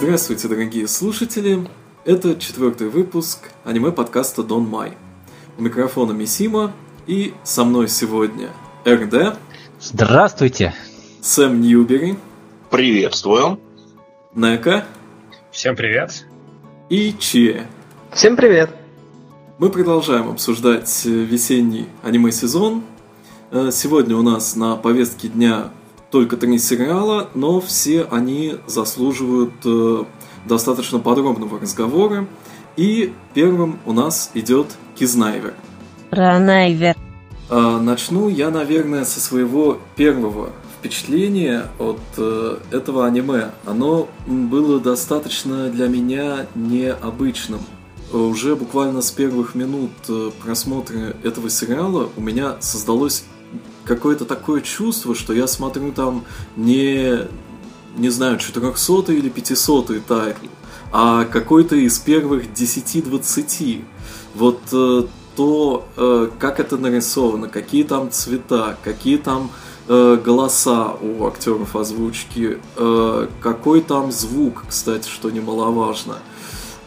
Здравствуйте, дорогие слушатели! Это четвертый выпуск аниме-подкаста Дон Май. У микрофона Мисима и со мной сегодня РД. Здравствуйте! Сэм Ньюбери. Приветствую. Нека. Всем привет. И Че. Всем привет. Мы продолжаем обсуждать весенний аниме-сезон. Э, сегодня у нас на повестке дня только три сериала, но все они заслуживают э, достаточно подробного разговора. И первым у нас идет Кизнайвер. Ранайвер. А, начну я, наверное, со своего первого впечатления от э, этого аниме. Оно было достаточно для меня необычным. Уже буквально с первых минут э, просмотра этого сериала у меня создалось какое-то такое чувство, что я смотрю там не, не знаю, 400 или 500 тайтл, а какой-то из первых 10-20. Вот э, то, э, как это нарисовано, какие там цвета, какие там э, голоса у актеров озвучки, э, какой там звук, кстати, что немаловажно.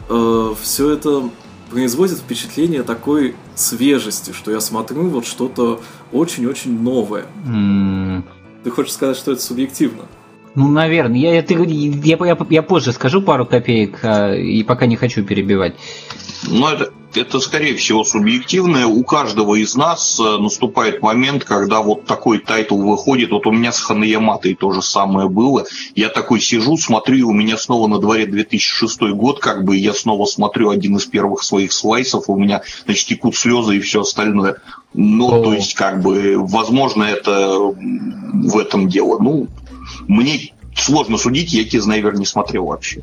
Э, все это производит впечатление такой свежести, что я смотрю вот что-то очень-очень новое. Мм. Ты хочешь сказать, что это субъективно? Ну, наверное. Я, я, я, я, я позже скажу пару копеек, а, и пока не хочу перебивать. Ну, это, это, скорее всего, субъективное. У каждого из нас э, наступает момент, когда вот такой тайтл выходит. Вот у меня с Ханаяматой то же самое было. Я такой сижу, смотрю, и у меня снова на дворе 2006 год, как бы, я снова смотрю один из первых своих слайсов, у меня, значит, текут слезы и все остальное. Ну, О. то есть, как бы, возможно, это в этом дело. Ну, мне сложно судить, я Кизнайвер не смотрел вообще.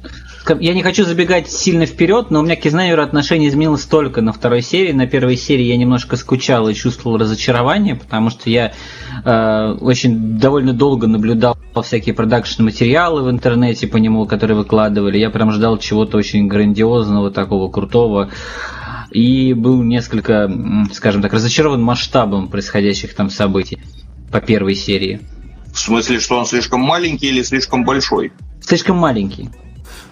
Я не хочу забегать сильно вперед, но у меня к Кизнайверу отношение изменилось только на второй серии. На первой серии я немножко скучал и чувствовал разочарование, потому что я э, очень довольно долго наблюдал всякие продакшн материалы в интернете по нему, которые выкладывали. Я прям ждал чего-то очень грандиозного, такого крутого. И был несколько, скажем так, разочарован масштабом происходящих там событий по первой серии. В смысле, что он слишком маленький или слишком большой? Слишком маленький.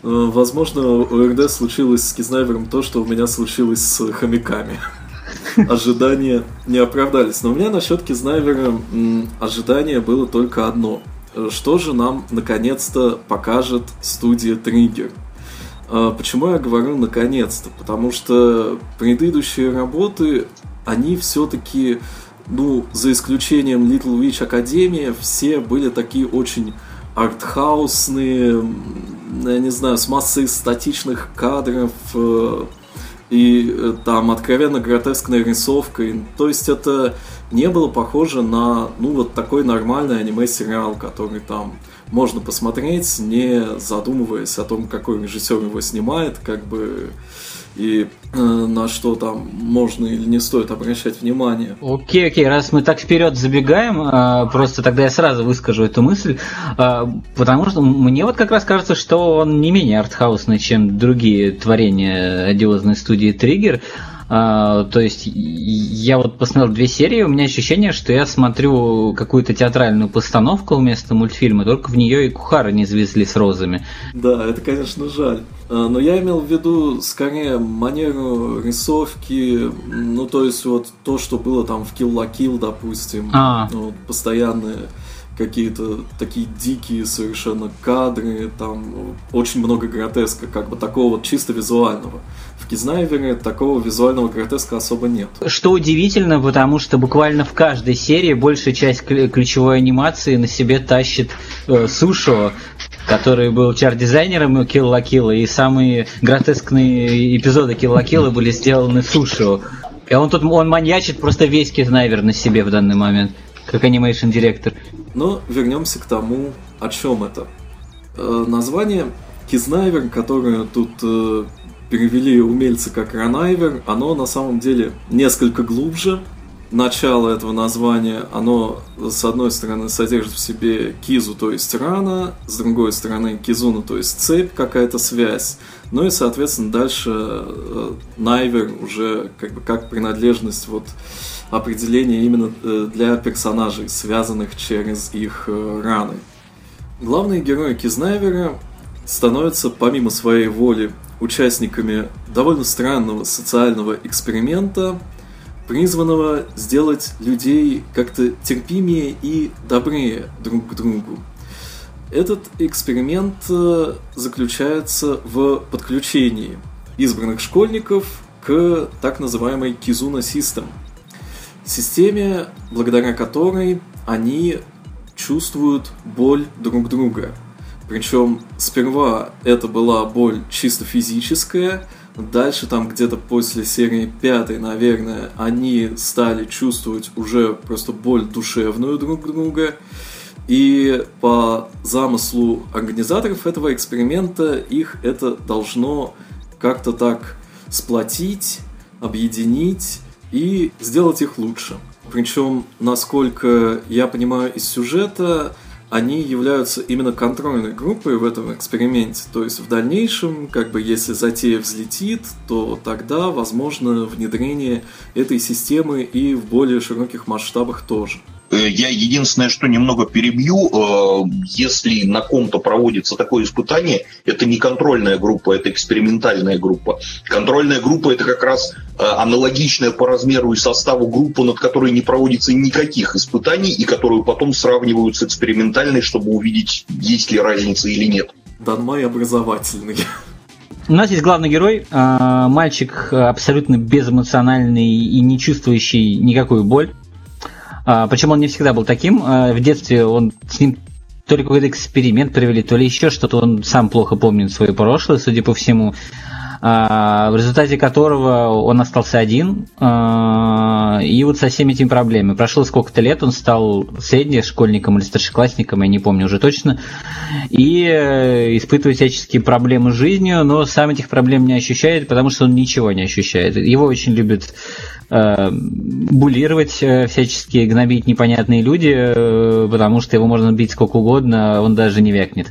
Э, возможно, у РД случилось с Кизнайвером то, что у меня случилось с хомяками. Ожидания не оправдались. Но у меня насчет Кизнайвера ожидание было только одно. Что же нам наконец-то покажет студия Триггер? Э, почему я говорю наконец-то? Потому что предыдущие работы, они все-таки ну, за исключением Little Witch Академия, все были такие очень артхаусные, я не знаю, с массой статичных кадров э, и э, там откровенно гротескной рисовкой. То есть это не было похоже на, ну, вот такой нормальный аниме-сериал, который там можно посмотреть, не задумываясь о том, какой режиссер его снимает, как бы и э, на что там можно или не стоит обращать внимание. Окей, окей, раз мы так вперед забегаем, э, просто тогда я сразу выскажу эту мысль, э, потому что мне вот как раз кажется, что он не менее артхаусный, чем другие творения одиозной студии Триггер. А, то есть я вот посмотрел две серии, у меня ощущение, что я смотрю какую-то театральную постановку вместо мультфильма, только в нее и Кухара не завезли с розами. Да, это, конечно, жаль. А, но я имел в виду скорее манеру рисовки, ну то есть вот то, что было там в Kill la Kill, допустим, а. ну, постоянные какие-то такие дикие совершенно кадры, там очень много гротеска, как бы такого чисто визуального. В Кизнайвере такого визуального гротеска особо нет. Что удивительно, потому что буквально в каждой серии большая часть ключевой анимации на себе тащит э, Сушо, который был чар-дизайнером la Kill, и самые гротескные эпизоды la Kill были сделаны Сушо. И он тут он маньячит просто весь Кизнайвер на себе в данный момент как анимейшн директор. Но вернемся к тому, о чем это. Э, название Кизнайвер, которое тут э, перевели умельцы как Ранайвер, оно на самом деле несколько глубже. Начало этого названия, оно с одной стороны содержит в себе кизу, то есть рана, с другой стороны кизуна, то есть цепь, какая-то связь. Ну и, соответственно, дальше э, Найвер уже как бы как принадлежность вот определение именно э, для персонажей, связанных через их э, раны. Главные герои Кизнайвера становятся помимо своей воли участниками довольно странного социального эксперимента, призванного сделать людей как-то терпимее и добрее друг к другу. Этот эксперимент э, заключается в подключении избранных школьников к так называемой Kizuna System, системе, благодаря которой они чувствуют боль друг друга. Причем сперва это была боль чисто физическая, дальше там где-то после серии пятой, наверное, они стали чувствовать уже просто боль душевную друг друга. И по замыслу организаторов этого эксперимента их это должно как-то так сплотить, объединить и сделать их лучше. Причем, насколько я понимаю из сюжета, они являются именно контрольной группой в этом эксперименте. То есть в дальнейшем, как бы если затея взлетит, то тогда возможно внедрение этой системы и в более широких масштабах тоже. Э, я единственное, что немного перебью, э, если на ком-то проводится такое испытание, это не контрольная группа, это экспериментальная группа. Контрольная группа это как раз э, аналогичная по размеру и составу группа, над которой не проводится никаких испытаний и которую потом сравнивают с экспериментальной, чтобы увидеть, есть ли разница или нет. Данмай образовательный. У нас есть главный герой, мальчик абсолютно безэмоциональный и не чувствующий никакую боль. А, причем он не всегда был таким. А, в детстве он с ним то ли какой-то эксперимент провели, то ли еще что-то. Он сам плохо помнит свое прошлое, судя по всему. А, в результате которого он остался один, а, и вот со всеми этими проблемами. Прошло сколько-то лет, он стал среднешкольником или старшеклассником, я не помню уже точно, и э, испытывает всяческие проблемы с жизнью, но сам этих проблем не ощущает, потому что он ничего не ощущает. Его очень любят э, буллировать э, всячески, гнобить непонятные люди, потому что его можно бить сколько угодно, он даже не вякнет.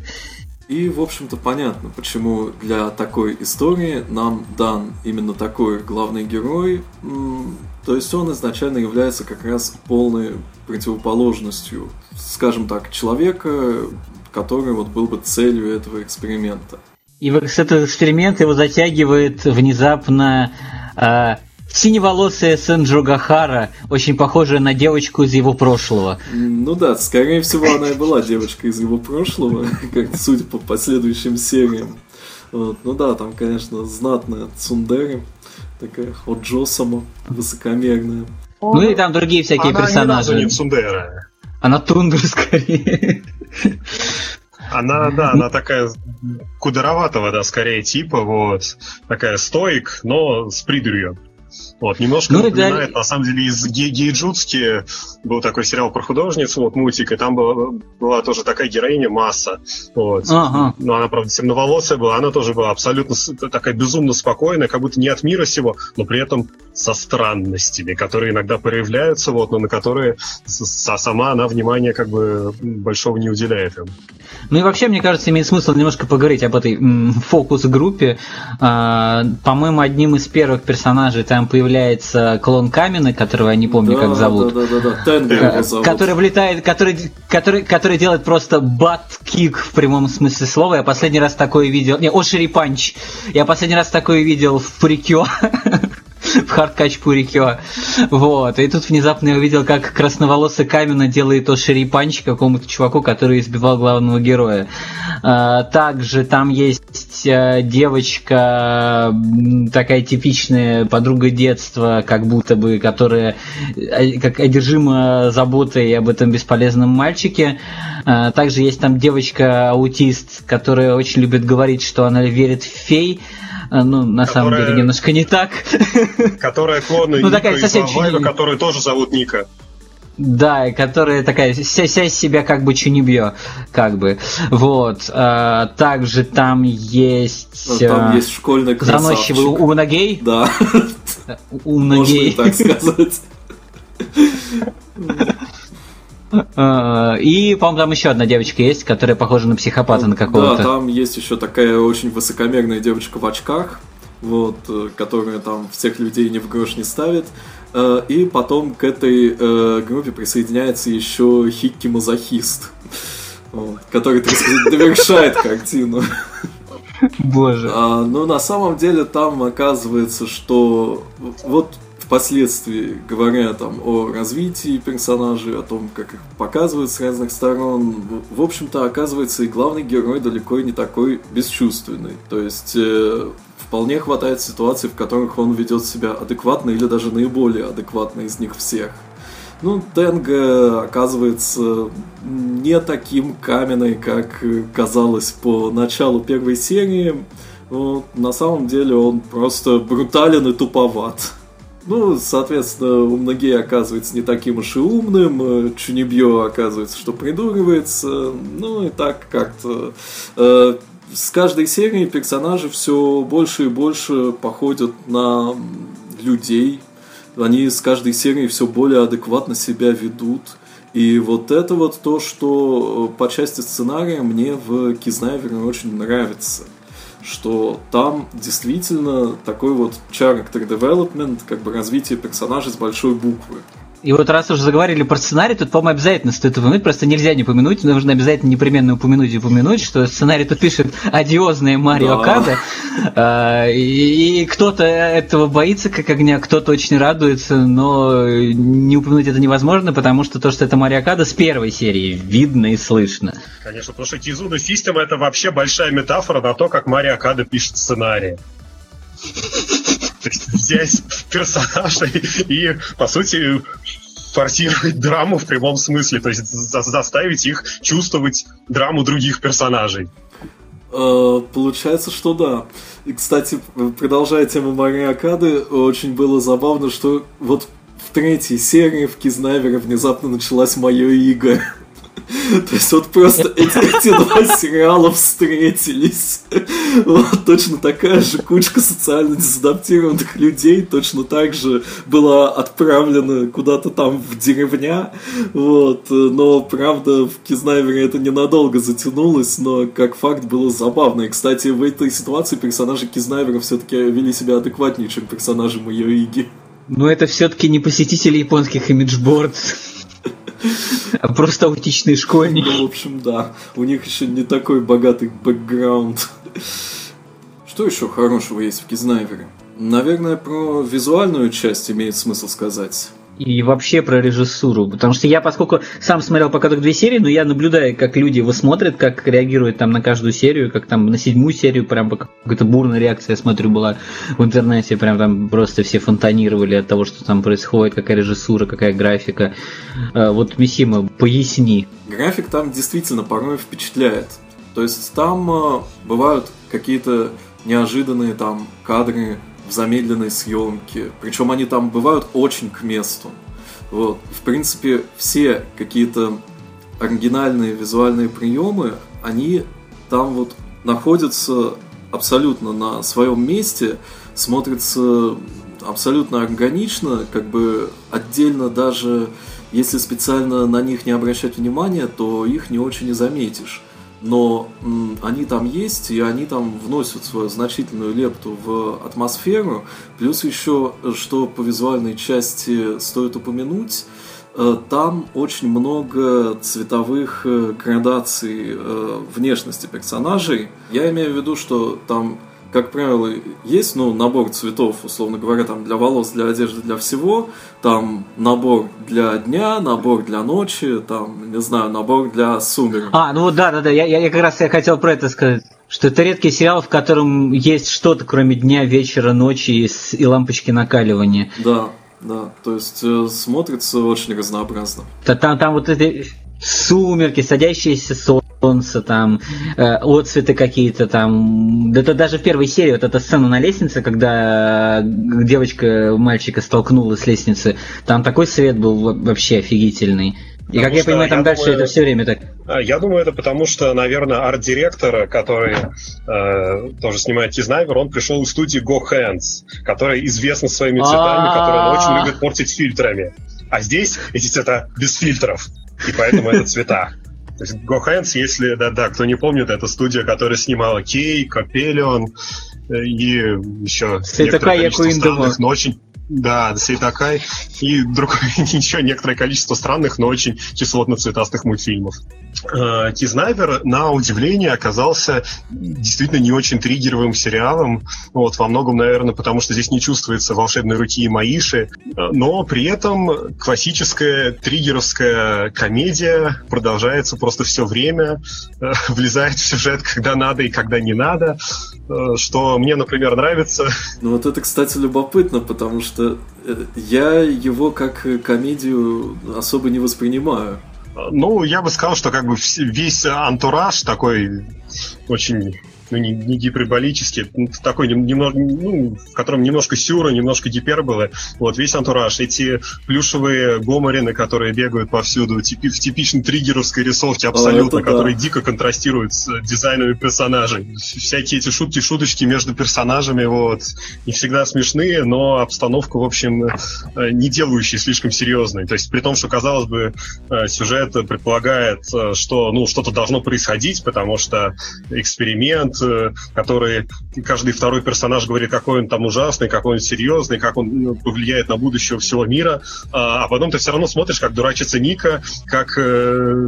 И, в общем-то, понятно, почему для такой истории нам дан именно такой главный герой. То есть он изначально является как раз полной противоположностью, скажем так, человека, который вот был бы целью этого эксперимента. И вот этот эксперимент его затягивает внезапно э, синеволосая Сэнджо Гахара, очень похожая на девочку из его прошлого. Ну да, скорее всего, она и была девочка из его прошлого, как судя по последующим сериям. Вот. Ну да, там, конечно, знатная Цундери, такая Оджосама, высокомерная. Ну и там другие всякие она персонажи. Она не Цундера. Она Тундра скорее. Она, да, она такая кудроватого, да, скорее типа, вот, такая стоик, но с придурью. Вот, немножко ну, напоминает, да. на самом деле, из Гейджутски был такой сериал про художницу, вот, мультик, и там была, была тоже такая героиня Масса. Вот. Ага. Но она, правда, темноволосая была, она тоже была абсолютно такая безумно спокойная, как будто не от мира сего, но при этом со странностями, которые иногда проявляются, вот, но на которые сама она внимания как бы большого не уделяет им. Ну и вообще, мне кажется, имеет смысл немножко поговорить об этой фокус-группе. А, по-моему, одним из первых персонажей там появляется клон Камена, которого я не помню, да, как зовут. Да, да, да, да. зовут. Который влетает, который, который, который делает просто бат-кик в прямом смысле слова. Я последний раз такое видел... Не, Ошири Панч. Я последний раз такое видел в Прикюа. в HeartCatch Прикюа. Вот. И тут внезапно я увидел, как красноволосый Камена делает осири punch какому-то чуваку, который избивал главного героя. А, также там есть э, девочка, такая типичная подруга детства, как будто бы, которая э, как одержима заботой об этом бесполезном мальчике. А, также есть там девочка-аутист, которая очень любит говорить, что она верит в фей. А, ну, на которая, самом деле, немножко не так. Которая клон ну, Ника такая совсем Вайва, которую тоже зовут Ника. Да, которая такая вся, вся себя как бы чунибьё, как бы. Вот. А, также там есть... Ну, там а, есть школьный красавчик. Заносчивый Унагей. Да. Унагей. Можно так сказать. А, и, по-моему, там еще одна девочка есть, которая похожа на психопата на какого-то. Да, там есть еще такая очень высокомерная девочка в очках, вот, э, которая там всех людей ни в грош не ставит. Э, и потом к этой э, группе присоединяется еще Хикки Мазохист. который, так сказать, довершает картину. Боже. А, но на самом деле там оказывается, что вот впоследствии, говоря там о развитии персонажей, о том, как их показывают с разных сторон, в общем-то, оказывается, и главный герой далеко не такой бесчувственный. То есть э, вполне хватает ситуаций, в которых он ведет себя адекватно или даже наиболее адекватно из них всех. Ну, Тенга оказывается не таким каменной, как казалось по началу первой серии. Ну, на самом деле он просто брутален и туповат. Ну, соответственно, у многие оказывается не таким уж и умным, Чунибьё оказывается, что придуривается, ну и так как-то. Э, с каждой серией персонажи все больше и больше походят на людей, они с каждой серией все более адекватно себя ведут. И вот это вот то, что э, по части сценария мне в Кизнайвере очень нравится. Что там действительно такой вот character development, как бы развитие персонажа с большой буквы. И вот раз уже заговорили про сценарий, тут, по-моему, обязательно стоит упомянуть, просто нельзя не упомянуть, нужно обязательно непременно упомянуть и упомянуть, что сценарий тут пишет одиозная Марио да. Када, а, и, и кто-то этого боится как огня, кто-то очень радуется, но не упомянуть это невозможно, потому что то, что это Марио Када с первой серии видно и слышно. Конечно, потому что Кизуда System это вообще большая метафора на то, как Марио Када пишет сценарий взять персонажей и, по сути, форсировать драму в прямом смысле, то есть заставить их чувствовать драму других персонажей. Э, получается, что да. И, кстати, продолжая тему Марии очень было забавно, что вот в третьей серии в Кизнайвере внезапно началась мое иго. То есть вот просто эти, эти два сериала встретились. Вот, точно такая же кучка социально дезадаптированных людей точно так же была отправлена куда-то там в деревня. Вот, но, правда, в Кизнайвере это ненадолго затянулось, но как факт было забавно. И, кстати, в этой ситуации персонажи Кизнайвера все-таки вели себя адекватнее, чем персонажи Майоиги. Но это все-таки не посетители японских имиджбордов. А просто аутичные школьники. Ну, в общем, да. У них еще не такой богатый бэкграунд. Что еще хорошего есть в Кизнайвере? Наверное, про визуальную часть имеет смысл сказать и вообще про режиссуру. Потому что я, поскольку сам смотрел пока только две серии, но я наблюдаю, как люди его смотрят, как реагируют там на каждую серию, как там на седьмую серию прям какая-то бурная реакция, я смотрю, была в интернете, прям там просто все фонтанировали от того, что там происходит, какая режиссура, какая графика. А, вот, Мисима, поясни. График там действительно порой впечатляет. То есть там э, бывают какие-то неожиданные там кадры, в замедленной съемке. Причем они там бывают очень к месту. Вот. В принципе, все какие-то оригинальные визуальные приемы, они там вот находятся абсолютно на своем месте, смотрятся абсолютно органично, как бы отдельно даже если специально на них не обращать внимания, то их не очень и заметишь но они там есть, и они там вносят свою значительную лепту в атмосферу. Плюс еще, что по визуальной части стоит упомянуть, э, там очень много цветовых э, градаций э, внешности персонажей. Я имею в виду, что там как правило, есть ну, набор цветов, условно говоря, там для волос, для одежды, для всего. Там набор для дня, набор для ночи, там, не знаю, набор для сумерек. А, ну да, да, да, я, я как раз я хотел про это сказать. Что это редкий сериал, в котором есть что-то, кроме дня, вечера, ночи и, и лампочки накаливания. Да, да, то есть э, смотрится очень разнообразно. Там, там вот эти сумерки, садящиеся солнце, там, э, отцветы какие-то там. Да это даже в первой серии вот эта сцена на лестнице, когда девочка мальчика столкнула с лестницы, там такой свет был вообще офигительный. И как я понимаю, там я дальше думаю, это все время так. А, я думаю, это потому что, наверное, арт-директор, который э, тоже снимает Тизнайвер, он пришел из студии Go Hands, которая известна своими цветами, которые он очень любит портить фильтрами. А здесь эти цвета без фильтров и поэтому это цвета. То есть GoHands, если, да-да, кто не помнит, это студия, которая снимала Кей, Капелион э, и еще некоторое количество странных, но очень, Да, Сейтакай и другое, еще некоторое количество странных, но очень кислотно-цветастых мультфильмов. Э, Кизнайвер, на удивление, оказался действительно не очень триггеровым сериалом. Вот, во многом, наверное, потому что здесь не чувствуется волшебной руки и Маиши. Но при этом классическая триггеровская комедия продолжается просто все время, э, влезает в сюжет, когда надо и когда не надо, э, что мне, например, нравится. Ну вот это, кстати, любопытно, потому что я его как комедию особо не воспринимаю. Ну, я бы сказал, что как бы весь антураж такой очень ну, не, не гиперболический, такой немного, ну, в котором немножко сюра, немножко гиперболы. Вот, весь антураж, эти плюшевые гоморины, которые бегают повсюду, типи, в типичной триггеровской рисовке абсолютно, а, которые да. дико контрастируют с дизайнами персонажей. Всякие эти шутки, шуточки между персонажами, вот, не всегда смешные, но обстановка, в общем, э, не делающая слишком серьезной. То есть, при том, что, казалось бы, э, сюжет предполагает, э, что, ну, что-то должно происходить, потому что эксперимент, Э, который каждый второй персонаж говорит, какой он там ужасный, какой он серьезный, как он ну, повлияет на будущее всего мира, а, а потом ты все равно смотришь, как дурачится Ника, как э,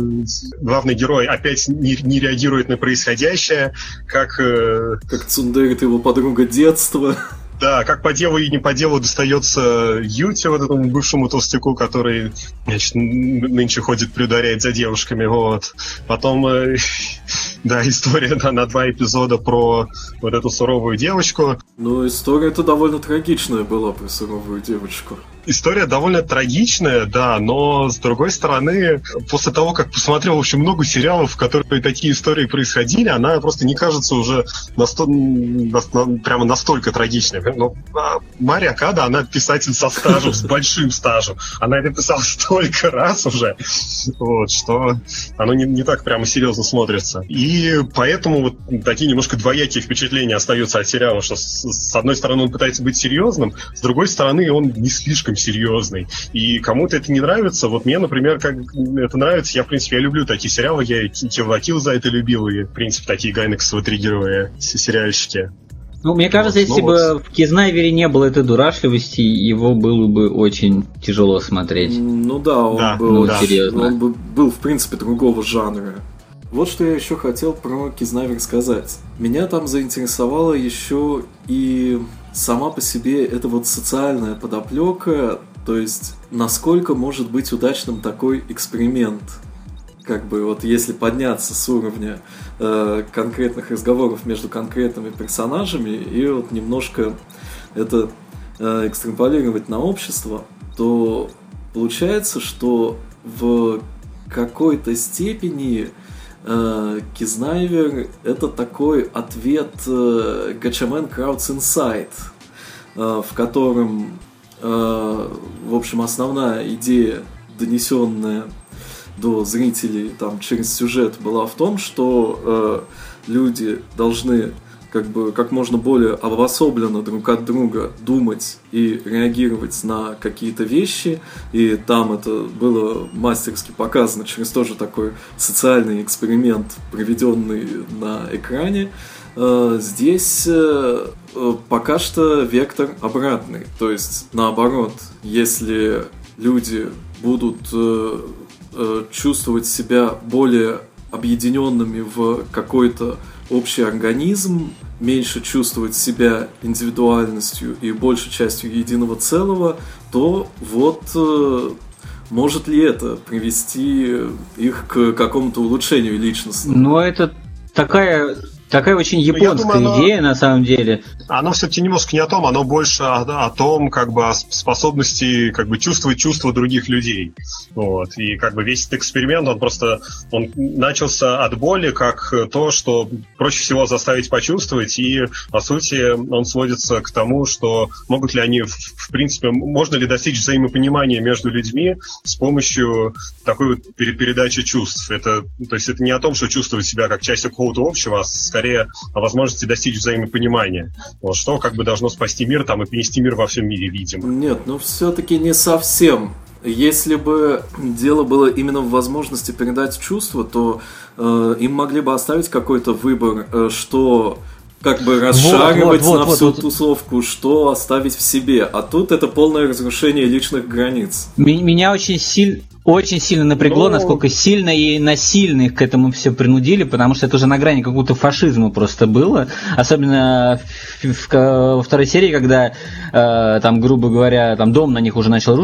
главный герой опять не, не реагирует на происходящее, как... Э, как Цундерит его подруга детства. Да, как по делу и не по делу достается Юте, вот этому бывшему толстяку, который, значит, нынче ходит, приударяет за девушками, вот. Потом, э, да, история да, на два эпизода про вот эту суровую девочку. Ну, история это довольно трагичная была про суровую девочку история довольно трагичная, да, но с другой стороны, после того, как посмотрел очень много сериалов, в которых такие истории происходили, она просто не кажется уже насто... на... прямо настолько трагичной. Но а, Мария Када, она писатель со стажем, с большим стажем. Она это писала столько раз уже, вот, что оно не, не так прямо серьезно смотрится. И поэтому вот такие немножко двоякие впечатления остаются от сериала, что с, одной стороны он пытается быть серьезным, с другой стороны он не слишком серьезный. И кому-то это не нравится. Вот мне, например, как это нравится. Я, в принципе, я люблю такие сериалы. Я и Килл за это любил. И, в принципе, такие гайнексово-триггеровые сериальщики. Ну, мне кажется, вот, если ну, бы вот. в Кизнайвере не было этой дурашливости, его было бы очень тяжело смотреть. Ну да, он да, был, ну, да. серьезно. Он бы был, в принципе, другого жанра. Вот что я еще хотел про Кизнавер сказать. Меня там заинтересовало еще и сама по себе это вот социальная подоплека, то есть насколько может быть удачным такой эксперимент, как бы вот если подняться с уровня э, конкретных разговоров между конкретными персонажами и вот немножко это э, экстраполировать на общество, то получается, что в какой-то степени Кизнайвер это такой ответ э, Гачамен Краудс Инсайд, э, в котором, э, в общем, основная идея, донесенная до зрителей там, через сюжет, была в том, что э, люди должны как бы как можно более обособленно друг от друга думать и реагировать на какие-то вещи. И там это было мастерски показано через тоже такой социальный эксперимент, проведенный на экране. Э, здесь э, э, пока что вектор обратный. То есть, наоборот, если люди будут чувствовать себя более объединенными в какой-то общий организм, меньше чувствовать себя индивидуальностью и большей частью единого целого, то вот э, может ли это привести их к какому-то улучшению личности? Ну, это такая Такая очень японская думаю, идея, оно, на самом деле. Оно все-таки немножко не о том, оно больше о, о том, как бы, о способности как бы чувствовать чувства других людей. Вот. И как бы весь этот эксперимент, он просто он начался от боли, как то, что проще всего заставить почувствовать, и, по сути, он сводится к тому, что могут ли они, в, в принципе, можно ли достичь взаимопонимания между людьми с помощью такой вот передачи чувств. Это, то есть это не о том, что чувствовать себя как часть какого-то общего, а скорее о возможности достичь взаимопонимания. Вот, что как бы должно спасти мир там и принести мир во всем мире, видимо. Нет, ну все-таки не совсем. Если бы дело было именно в возможности передать чувства, то э, им могли бы оставить какой-то выбор, э, что как бы расшаривать вот, вот, на вот, всю вот, тусовку, что оставить в себе. А тут это полное разрушение личных границ. Меня очень сильно очень сильно напрягло, Но... Ну. насколько сильно и насильно их к этому все принудили, потому что это уже на грани какого-то фашизма просто было. Особенно во второй серии, когда э, там, грубо говоря, там дом на них уже начал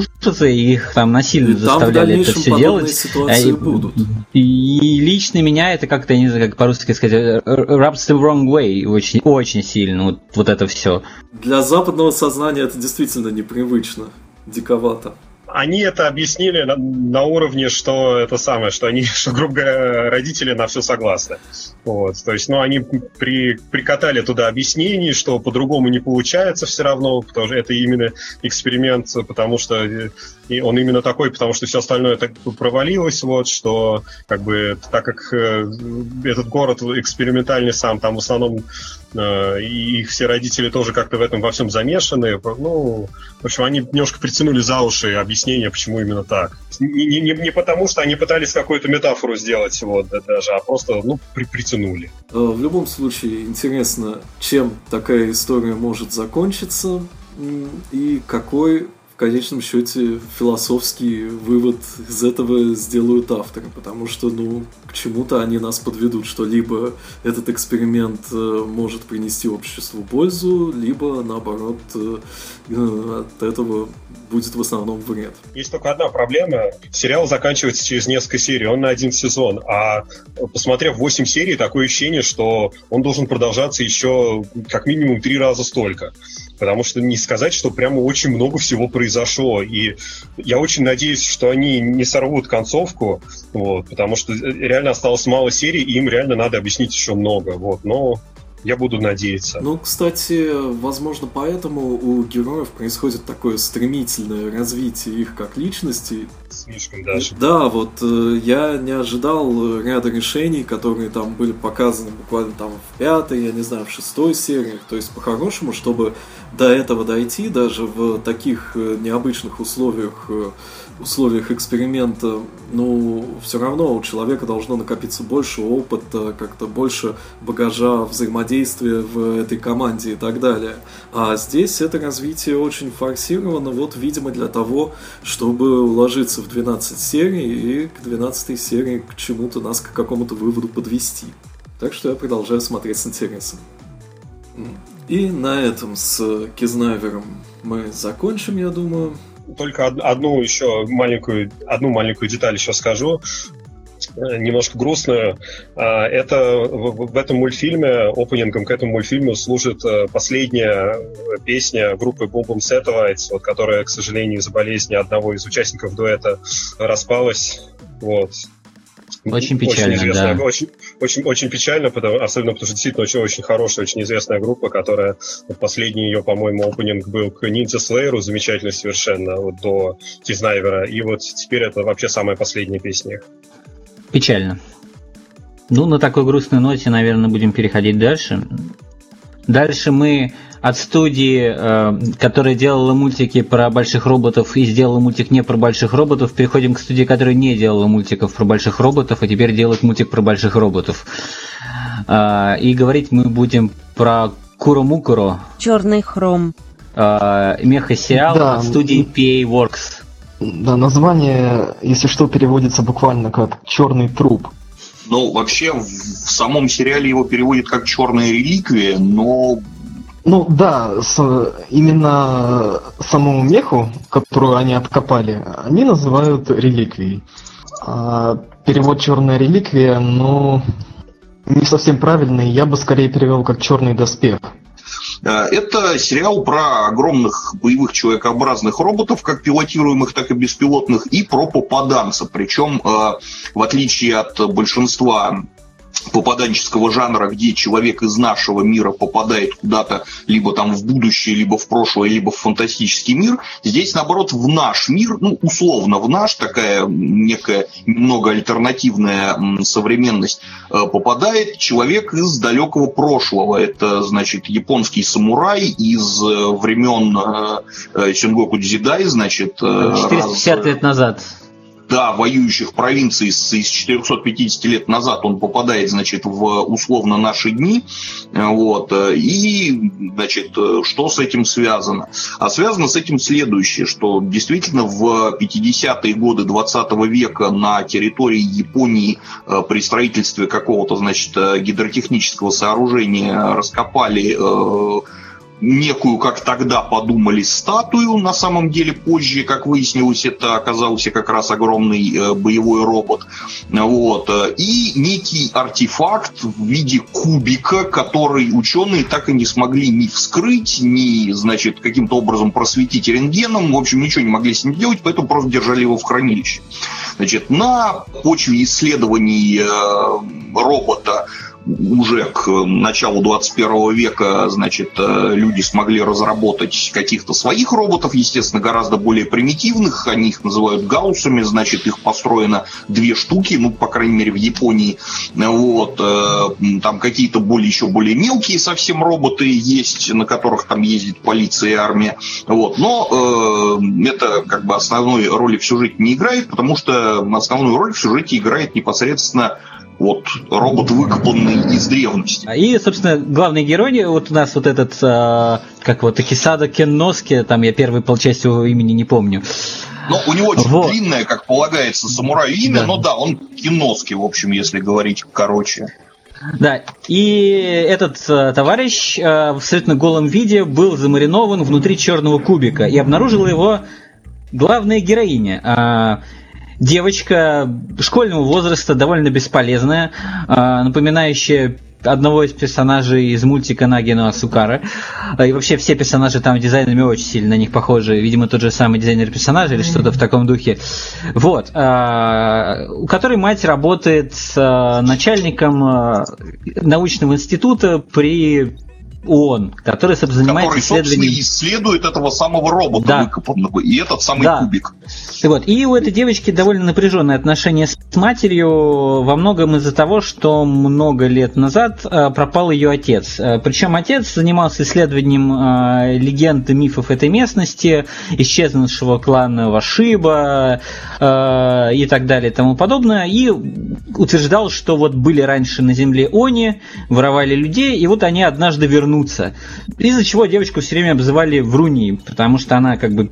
и их там насильно и заставляли это все делать. Ситуации а, будут. И, и лично меня это как-то, я не знаю, как по-русски сказать, rubs the wrong way очень, очень сильно, вот, вот это все. Для западного сознания это действительно непривычно, диковато они это объяснили на, на уровне, что это самое, что они, что, грубо говоря, родители на все согласны. Вот, то есть, ну, они при, прикатали туда объяснений, что по-другому не получается все равно, потому что это именно эксперимент, потому что и он именно такой, потому что все остальное так провалилось, вот, что, как бы, так как э, этот город экспериментальный сам, там в основном э, и их все родители тоже как-то в этом во всем замешаны, ну, в общем, они немножко притянули за уши объяснение, почему именно так. Не, не, не потому, что они пытались какую-то метафору сделать, вот, даже, а просто, ну, при, притянули. Э, в любом случае, интересно, чем такая история может закончиться, и какой в конечном счете философский вывод из этого сделают авторы, потому что, ну, к чему-то они нас подведут, что либо этот эксперимент э, может принести обществу пользу, либо, наоборот, э, от этого будет в основном вред. Есть только одна проблема. Сериал заканчивается через несколько серий, он на один сезон, а посмотрев 8 серий, такое ощущение, что он должен продолжаться еще как минимум три раза столько потому что не сказать, что прямо очень много всего произошло. И я очень надеюсь, что они не сорвут концовку, вот, потому что реально осталось мало серий, и им реально надо объяснить еще много. Вот, но я буду надеяться. Ну, кстати, возможно, поэтому у героев происходит такое стремительное развитие их как личности. Слишком даже. Да, вот э, я не ожидал ряда решений, которые там были показаны буквально там в пятой, я не знаю, в шестой серии. То есть, по-хорошему, чтобы до этого дойти, даже в таких э, необычных условиях э, условиях эксперимента, ну, все равно у человека должно накопиться больше опыта, как-то больше багажа взаимодействия в этой команде и так далее. А здесь это развитие очень форсировано, вот, видимо, для того, чтобы уложиться в 12 серий и к 12 серии к чему-то нас к какому-то выводу подвести. Так что я продолжаю смотреть с интересом. И на этом с Кизнайвером мы закончим, я думаю только одну еще маленькую, одну маленькую деталь еще скажу э, немножко грустную. А, это в этом мультфильме, опенингом к этому мультфильму служит э, последняя песня группы Boom Satellites, вот, которая, к сожалению, из-за болезни одного из участников дуэта распалась. Вот. Очень печально, очень да. Очень, очень, очень печально, потому, особенно потому что действительно очень, очень хорошая, очень известная группа, которая вот последний ее, по-моему, опенинг был к Ninja Slayer, замечательный совершенно, вот до Тизнайвера, и вот теперь это вообще самая последняя песня Печально. Ну, на такой грустной ноте, наверное, будем переходить дальше. Дальше мы от студии, э, которая делала мультики про больших роботов и сделала мультик не про больших роботов, переходим к студии, которая не делала мультиков про больших роботов, а теперь делает мультик про больших роботов. Э, и говорить мы будем про Куромукуро. Черный хром. Э, меха-сериал да. от студии PA Works. Да, название, если что, переводится буквально как «черный труп». Ну, вообще, в самом сериале его переводят как «черная реликвия», но ну да, с, именно самому меху, которую они откопали, они называют реликвией. А перевод черная реликвия, ну, не совсем правильный, я бы скорее перевел как черный доспех. Э, это сериал про огромных боевых человекообразных роботов, как пилотируемых, так и беспилотных, и про попаданца. Причем, э, в отличие от большинства попаданческого жанра, где человек из нашего мира попадает куда-то либо там в будущее, либо в прошлое, либо в фантастический мир. Здесь, наоборот, в наш мир, ну, условно в наш, такая некая немного альтернативная современность, э, попадает человек из далекого прошлого. Это, значит, японский самурай из э, времен э, Сюнгоку Дзидай, значит... 450 раз... лет назад. Да, воюющих провинций из 450 лет назад он попадает, значит, в условно наши дни. Вот. И, значит, что с этим связано? А связано с этим следующее, что действительно в 50-е годы 20 века на территории Японии э, при строительстве какого-то, значит, гидротехнического сооружения раскопали э, некую, как тогда подумали, статую. На самом деле позже, как выяснилось, это оказался как раз огромный э, боевой робот. Вот. И некий артефакт в виде кубика, который ученые так и не смогли ни вскрыть, ни, значит, каким-то образом просветить рентгеном. В общем, ничего не могли с ним делать, поэтому просто держали его в хранилище. Значит, на почве исследований э, робота уже к началу 21 века, значит, э, люди смогли разработать каких-то своих роботов, естественно, гораздо более примитивных, они их называют гауссами, значит, их построено две штуки, ну, по крайней мере, в Японии, вот, э, там какие-то более, еще более мелкие совсем роботы есть, на которых там ездит полиция и армия, вот, но э, это как бы основной роли в сюжете не играет, потому что основную роль в сюжете играет непосредственно вот робот, выкопанный из древности. И, собственно, главный герой, вот у нас вот этот, э, как вот Акисада Кенноски, там я первый полчасть его имени не помню. Но у него очень вот. длинное, как полагается, самураю имя, да. но да, он Кенноски, в общем, если говорить короче. Да, и этот э, товарищ э, в абсолютно голом виде был замаринован внутри черного кубика, и обнаружила его главная героиня. Э, девочка школьного возраста, довольно бесполезная, а, напоминающая одного из персонажей из мультика Нагино Асукара. И вообще все персонажи там дизайнами очень сильно на них похожи. Видимо, тот же самый дизайнер персонажа или что-то в таком духе. Вот. А, у которой мать работает начальником научного института при ООН, который, занимается который, исследованием... исследует этого самого робота да. выкопанного, и этот самый да. кубик. И, вот, и у этой девочки довольно напряженные отношения с матерью во многом из-за того, что много лет назад э, пропал ее отец. Э, Причем отец занимался исследованием э, легенд и мифов этой местности, исчезнувшего клана Вашиба и так далее и тому подобное, и утверждал, что вот были раньше на земле они, воровали людей, и вот они однажды вернулись вернуться. Из-за чего девочку все время обзывали Вруни, потому что она, как бы,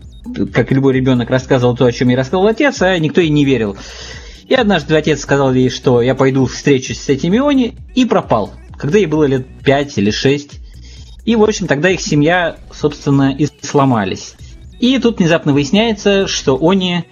как любой ребенок, рассказывала то, о чем ей рассказывал отец, а никто ей не верил. И однажды отец сказал ей, что я пойду встречусь с этими Они, и пропал, когда ей было лет 5 или 6. И, в общем, тогда их семья, собственно, и сломались. И тут внезапно выясняется, что они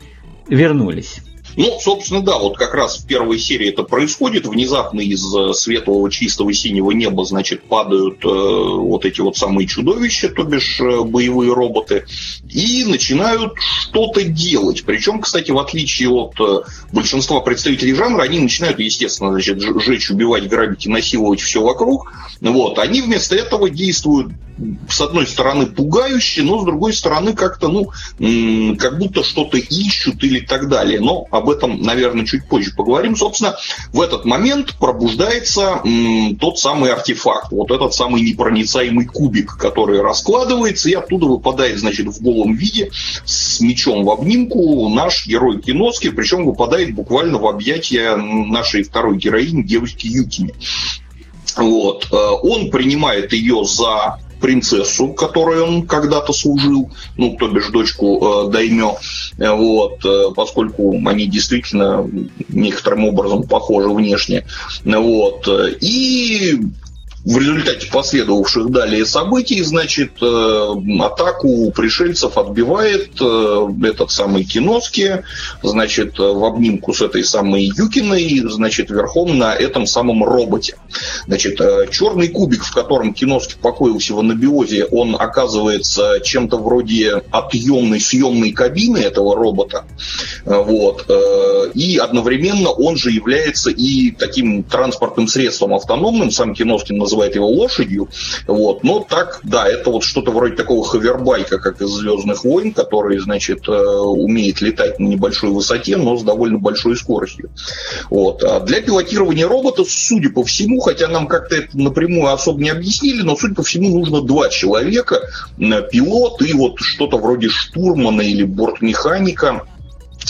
вернулись. Ну, собственно, да, вот как раз в первой серии это происходит. Внезапно из э, светлого, чистого синего неба, значит, падают э, вот эти вот самые чудовища, то бишь э, боевые роботы, и начинают что-то делать. Причем, кстати, в отличие от э, большинства представителей жанра, они начинают, естественно, значит, жечь, убивать, грабить и насиловать все вокруг. Вот. Они вместо этого действуют с одной стороны пугающе, но с другой стороны как-то, ну, как будто что-то ищут или так далее. Но об этом, наверное, чуть позже поговорим. Собственно, в этот момент пробуждается тот самый артефакт, вот этот самый непроницаемый кубик, который раскладывается, и оттуда выпадает, значит, в голом виде с мечом в обнимку наш герой Киноски, причем выпадает буквально в объятия нашей второй героини, девочки Юкини. Вот. Э, он принимает ее за принцессу, которой он когда-то служил, ну, то бишь дочку э, Даймё, вот, э, поскольку они действительно некоторым образом похожи внешне, вот, и в результате последовавших далее событий, значит, э, атаку пришельцев отбивает э, этот самый Киноски, значит, в обнимку с этой самой Юкиной, значит, верхом на этом самом роботе. Значит, э, черный кубик, в котором Киноски покоился в анабиозе, он оказывается чем-то вроде отъемной съемной кабины этого робота. Вот. И одновременно он же является и таким транспортным средством автономным, сам Киноски называет его лошадью. Вот. Но так, да, это вот что-то вроде такого ховербайка, как из «Звездных войн», который, значит, э, умеет летать на небольшой высоте, но с довольно большой скоростью. Вот. А для пилотирования робота, судя по всему, хотя нам как-то это напрямую особо не объяснили, но, судя по всему, нужно два человека, пилот и вот что-то вроде штурмана или бортмеханика,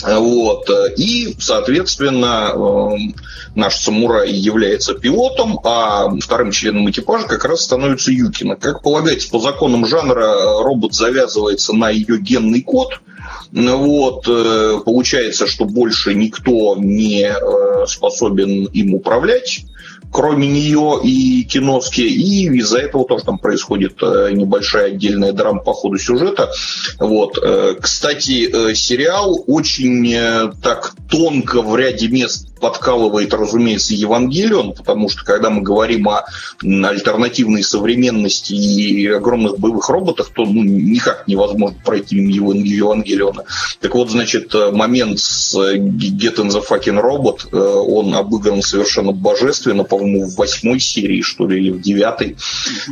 Вот. И, соответственно, эм, наш самурай является пилотом, а вторым членом экипажа как раз становится Юкина. Как полагается, по законам жанра робот завязывается на ее генный код, вот, э, получается, что больше никто не э, способен им управлять кроме нее и Киноски, и из-за этого тоже там происходит э, небольшая отдельная драма по ходу сюжета. Вот. Кстати, сериал очень так тонко в ряде мест подкалывает, разумеется, Евангелион, потому что когда мы говорим о альтернативной современности и огромных боевых роботах, то ну, никак невозможно пройти мимо Евангелиона. Так вот, значит, момент с Get in the fucking Robot, э, он обыгран совершенно божественно, по-моему, в восьмой серии, что ли, или в девятой.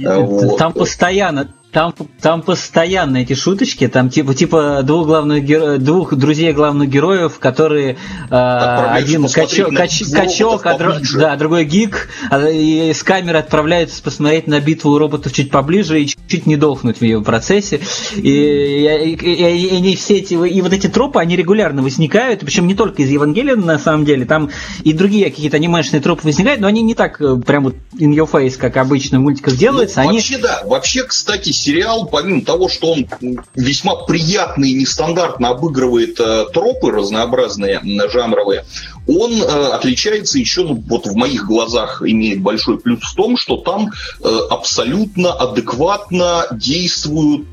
Там вот. постоянно, там, там постоянно эти шуточки, там типа типа двух главных геро... двух друзей главных героев, которые э, один качок, кач... качок а др... да, другой гик, а, и с камеры отправляются посмотреть на битву роботов чуть поближе и чуть не дохнуть в ее процессе. И, и, и, и они все эти и вот эти тропы, они регулярно возникают, причем не только из Евангелия на самом деле, там и другие какие-то анимешные тропы возникают, но они не так э, прям вот in your face, как обычно в мультиках делаются. Ну, они... Вообще да, вообще, кстати, сериал, помимо того, что он весьма приятно и нестандартно обыгрывает э, тропы разнообразные, жанровые, он э, отличается еще, ну, вот в моих глазах имеет большой плюс в том, что там э, абсолютно адекватно действуют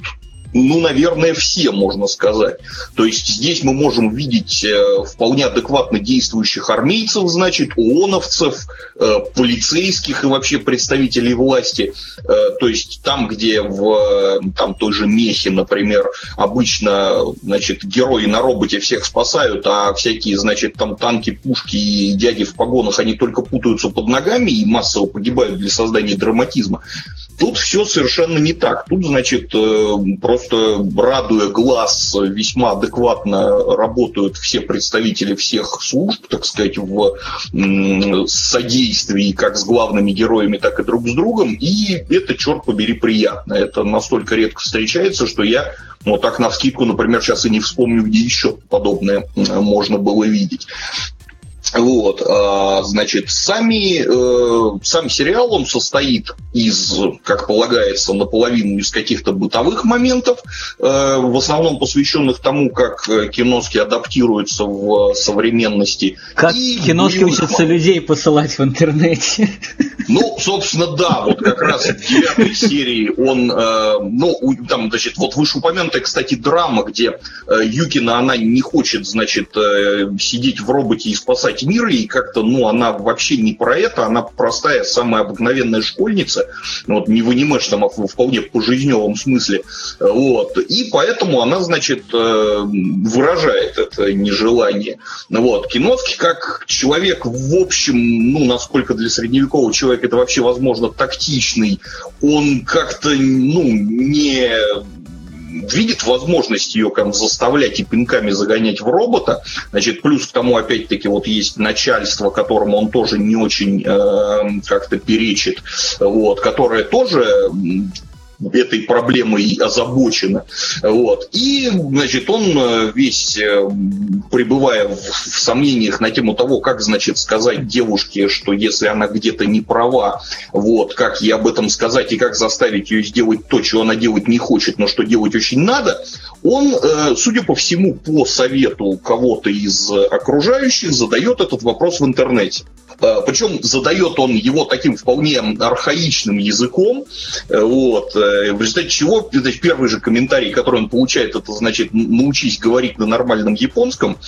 ну, наверное, все, можно сказать. То есть здесь мы можем видеть э, вполне адекватно действующих армейцев, значит, ООНовцев, э, полицейских и вообще представителей власти. Э, то есть там, где в там, той же Мехе, например, обычно значит, герои на роботе всех спасают, а всякие, значит, там танки, пушки и дяди в погонах, они только путаются под ногами и массово погибают для создания драматизма. Тут все совершенно не так. Тут, значит, просто радуя глаз, весьма адекватно работают все представители всех служб, так сказать, в содействии как с главными героями, так и друг с другом. И это, черт побери, приятно. Это настолько редко встречается, что я ну, так на вскидку, например, сейчас и не вспомню, где еще подобное можно было видеть. Вот, а, значит, сами, э, сам сериал, он состоит из, как полагается, наполовину из каких-то бытовых моментов, э, в основном посвященных тому, как э, киноски адаптируются в современности. Как и киноски боевых... учатся людей посылать в интернете. Ну, собственно, да, вот как раз в девятой серии он, ну, там, значит, вот вышеупомянутая, кстати, драма, где Юкина, она не хочет, значит, сидеть в роботе и спасать мира, и как-то, ну, она вообще не про это, она простая, самая обыкновенная школьница, вот, не в анимешном, а в вполне пожизневом смысле, вот, и поэтому она, значит, э, выражает это нежелание. Вот, Киновский как человек, в общем, ну, насколько для средневекового человека это вообще возможно, тактичный, он как-то, ну, не видит возможность ее как заставлять и пинками загонять в робота. Значит, плюс к тому, опять-таки, вот есть начальство, которому он тоже не очень э, как-то перечит, вот, которое тоже этой проблемой озабочена. Вот. И, значит, он э, весь, э, пребывая в, в сомнениях на тему того, как, значит, сказать девушке, что если она где-то не права, вот, как ей об этом сказать и как заставить ее сделать то, чего она делать не хочет, но что делать очень надо, он, э, судя по всему, по совету кого-то из окружающих задает этот вопрос в интернете. Причем задает он его таким вполне архаичным языком, вот, в результате чего значит, первый же комментарий, который он получает, это значит научись говорить на нормальном японском,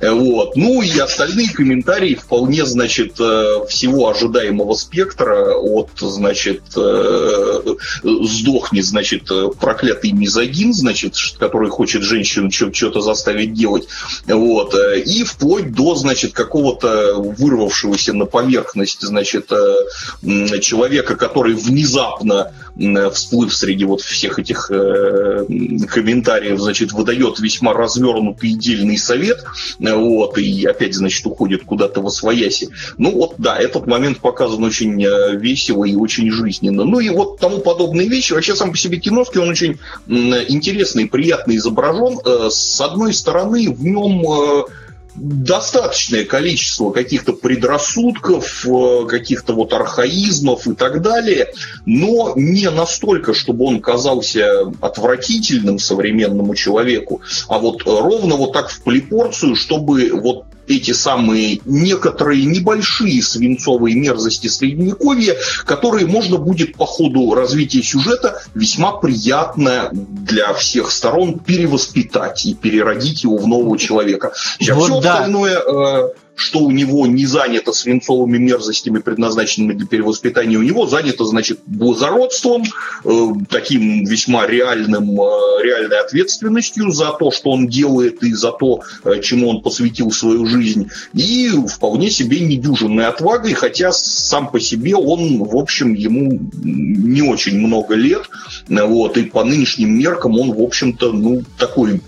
вот, ну и остальные комментарии вполне, значит, всего ожидаемого спектра от, значит, сдохни, значит, проклятый мизогин, значит, который хочет женщину что-то заставить делать, вот, и вплоть до, значит, какого-то вырвавшегося на поверхность, значит, э, человека, который внезапно, всплыв среди вот всех этих э, комментариев, значит, выдает весьма развернутый дельный совет, вот, и опять, значит, уходит куда-то во свояси. Ну вот, да, этот момент показан очень весело и очень жизненно. Ну и вот тому подобные вещи. Вообще сам по себе киновский, он очень интересный, приятно изображен. С одной стороны, в нем достаточное количество каких-то предрассудков, э, каких-то вот архаизмов и так далее, но не настолько, чтобы он казался отвратительным современному человеку, а вот ровно вот так в полипорцию, чтобы вот эти самые некоторые небольшие свинцовые мерзости средневековья, которые можно будет по ходу развития сюжета весьма приятно для всех сторон перевоспитать и переродить его в нового человека. Сейчас вот все да. остальное э, что у него не занято свинцовыми мерзостями, предназначенными для перевоспитания, у него занято, значит, благородством, э, таким весьма реальным, э, реальной ответственностью за то, что он делает и за то, э, чему он посвятил свою жизнь, и вполне себе недюжинной отвагой, хотя сам по себе он, в общем, ему не очень много лет, вот, и по нынешним меркам он, в общем-то, ну, такой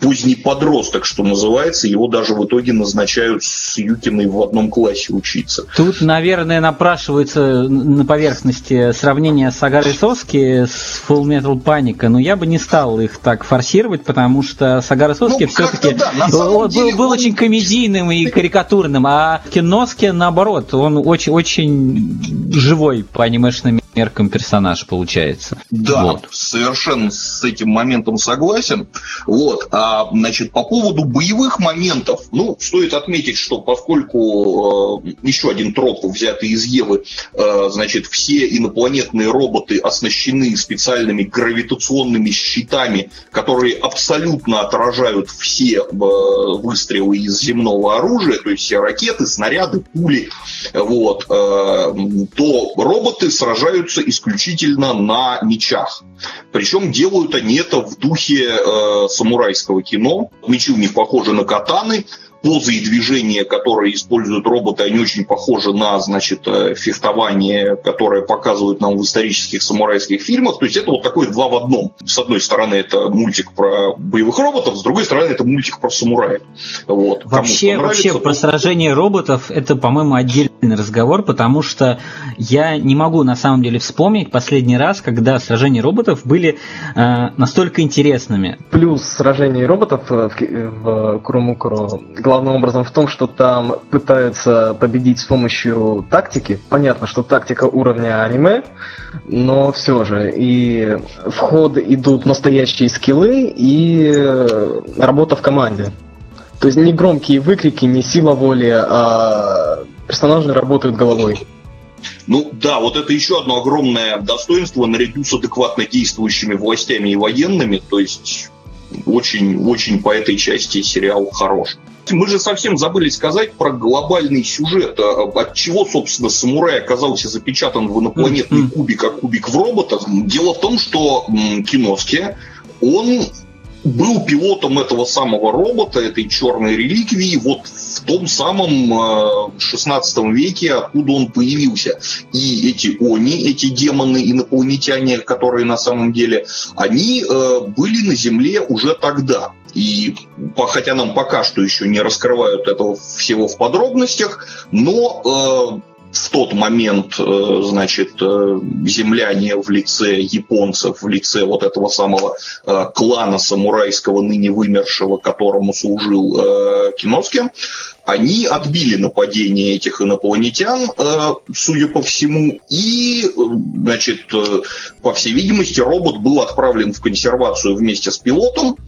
поздний подросток, что называется, его даже в итоге назначают Юкиной в одном классе учиться. Тут, наверное, напрашивается на поверхности сравнение с Агарой Соски с Full Metal Panic, но я бы не стал их так форсировать, потому что Сагара Соски ну, все-таки да, был, деле, был он... очень комедийным и карикатурным, а Киноски, наоборот, он очень-очень живой по анимешным меркам персонаж получается. Да, вот. совершенно с этим моментом согласен. Вот, а, значит, по поводу боевых моментов, ну, стоит отметить, что поскольку э, еще один троп, взятый из Евы, э, значит, все инопланетные роботы оснащены специальными гравитационными щитами, которые абсолютно отражают все э, выстрелы из земного оружия, то есть все ракеты, снаряды, пули, вот, э, то роботы сражаются исключительно на мечах. Причем делают они это в духе э, самурайского кино. Мечи у них похожи на катаны, позы и движения, которые используют роботы, они очень похожи на, значит, э, фехтование, которое показывают нам в исторических самурайских фильмах. То есть это вот такой два в одном. С одной стороны, это мультик про боевых роботов, с другой стороны, это мультик про самураев. Вот. Вообще, вообще про сражение роботов это, по-моему, отдельный разговор, потому что я не могу на самом деле вспомнить последний раз, когда сражения роботов были э, настолько интересными. Плюс сражение роботов в, в Курумукуро главным образом в том, что там пытаются победить с помощью тактики. Понятно, что тактика уровня аниме, но все же. И в ход идут настоящие скиллы и э, работа в команде. То есть не громкие выкрики, не сила воли, а персонажи работают головой. Ну да, вот это еще одно огромное достоинство наряду с адекватно действующими властями и военными. То есть очень-очень по этой части сериал хорош. Мы же совсем забыли сказать про глобальный сюжет. А, от чего, собственно, самурай оказался запечатан в инопланетный кубик, а кубик в робота. Дело в том, что Киноски, он был пилотом этого самого робота, этой черной реликвии, вот в том самом 16 э, веке, откуда он появился. И эти они, эти демоны, инопланетяне, которые на самом деле, они э, были на Земле уже тогда. И хотя нам пока что еще не раскрывают этого всего в подробностях, но э, в тот момент, э, значит, э, земляне в лице японцев, в лице вот этого самого э, клана самурайского, ныне вымершего, которому служил Киноски, они отбили нападение этих инопланетян, э, судя по всему, и, э, значит, э, по всей видимости, робот был отправлен в консервацию вместе с пилотом,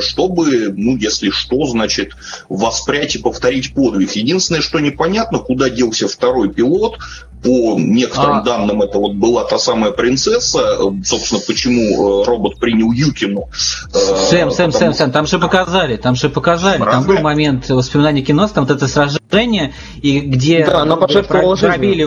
чтобы, ну, если что, значит, воспрять и повторить подвиг. Единственное, что непонятно, куда делся второй пилот, по некоторым а... данным, это вот была та самая принцесса. Собственно, почему робот принял Юкину. Сэм, Сэм, Сэм, Сэм, там же показали, там же показали. Разве? Там был момент воспоминаний кино, там вот это сражение, и где да, она пробили,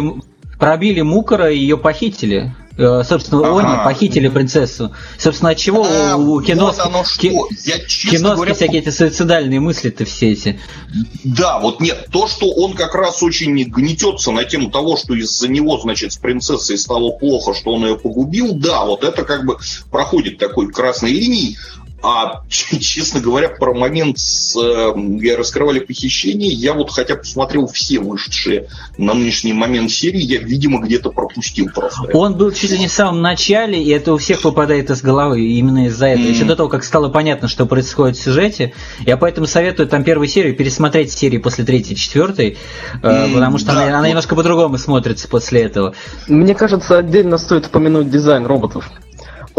пробили Мукара и ее похитили. Э, собственно, ага. Они похитили принцессу. Собственно, от чего а, у киноски, вот ки, киноски говоря, всякие эти суицидальные мысли-то все эти? Да, вот нет, то, что он как раз очень гнетется на тему того, что из-за него, значит, с принцессой стало плохо, что он ее погубил, да, вот это как бы проходит такой красной линией. А, честно говоря, про момент с э, раскрывали похищение, я вот хотя посмотрел все вышедшие на нынешний момент серии, я, видимо, где-то пропустил просто. Он был чуть ли не в самом начале, и это у всех выпадает из головы, именно из-за этого. Mm. Еще до того, как стало понятно, что происходит в сюжете. Я поэтому советую там первую серию пересмотреть серии после третьей, четвертой, mm, потому что да, она, она немножко по-другому смотрится после этого. Мне кажется, отдельно стоит упомянуть дизайн роботов.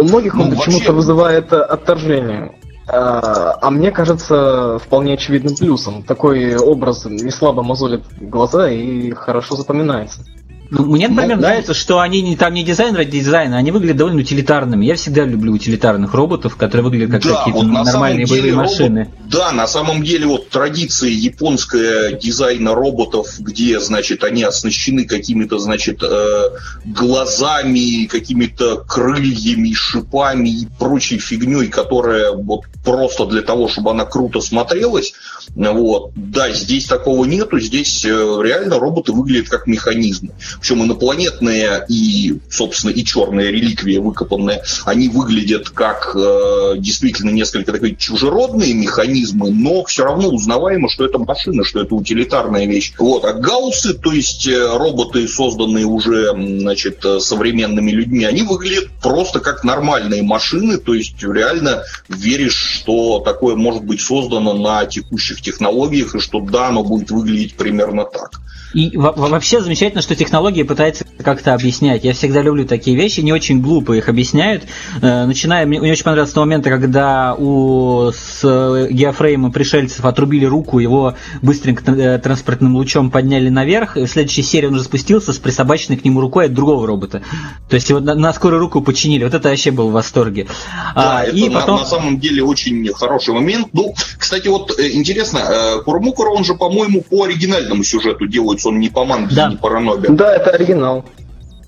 У многих ну, он почему-то вообще... вызывает э, отторжение. А, а мне кажется вполне очевидным плюсом. Такой образ не слабо мозолит глаза и хорошо запоминается. Ну, мне, например, ну, нравится, что они не, там не дизайн ради дизайна, они выглядят довольно утилитарными. Я всегда люблю утилитарных роботов, которые выглядят как да, какие-то вот нормальные боевые робот, машины. Да, на самом деле вот традиции японская дизайна роботов, где, значит, они оснащены какими-то, значит, э, глазами, какими-то крыльями, шипами и прочей фигней, которая вот просто для того, чтобы она круто смотрелась. Вот. Да, здесь такого нету, здесь э, реально роботы выглядят как механизмы. Причем инопланетные и, собственно, и черные реликвии выкопанные, они выглядят как э, действительно несколько такие чужеродные механизмы, но все равно узнаваемо, что это машина, что это утилитарная вещь. Вот. А гауссы, то есть э, роботы, созданные уже значит, э, современными людьми, они выглядят просто как нормальные машины, то есть реально веришь, что такое может быть создано на текущих технологиях, и что да, оно будет выглядеть примерно так. И вообще замечательно, что технологии пытаются как-то объяснять. Я всегда люблю такие вещи, не очень глупо их объясняют. Э, начиная, мне очень понравился тот момент, когда у с геофрейма пришельцев отрубили руку, его быстренько э, транспортным лучом подняли наверх, и в следующей серии он уже спустился с присобаченной к нему рукой от другого робота. То есть его на, на скорую руку починили. Вот это вообще был в восторге. Да, а, это и на, потом... на самом деле очень хороший момент. Ну, кстати, вот э, интересно, Курмукура, он же, по-моему, по оригинальному сюжету делает он не по манге, да. не по ранобе. Да, это оригинал.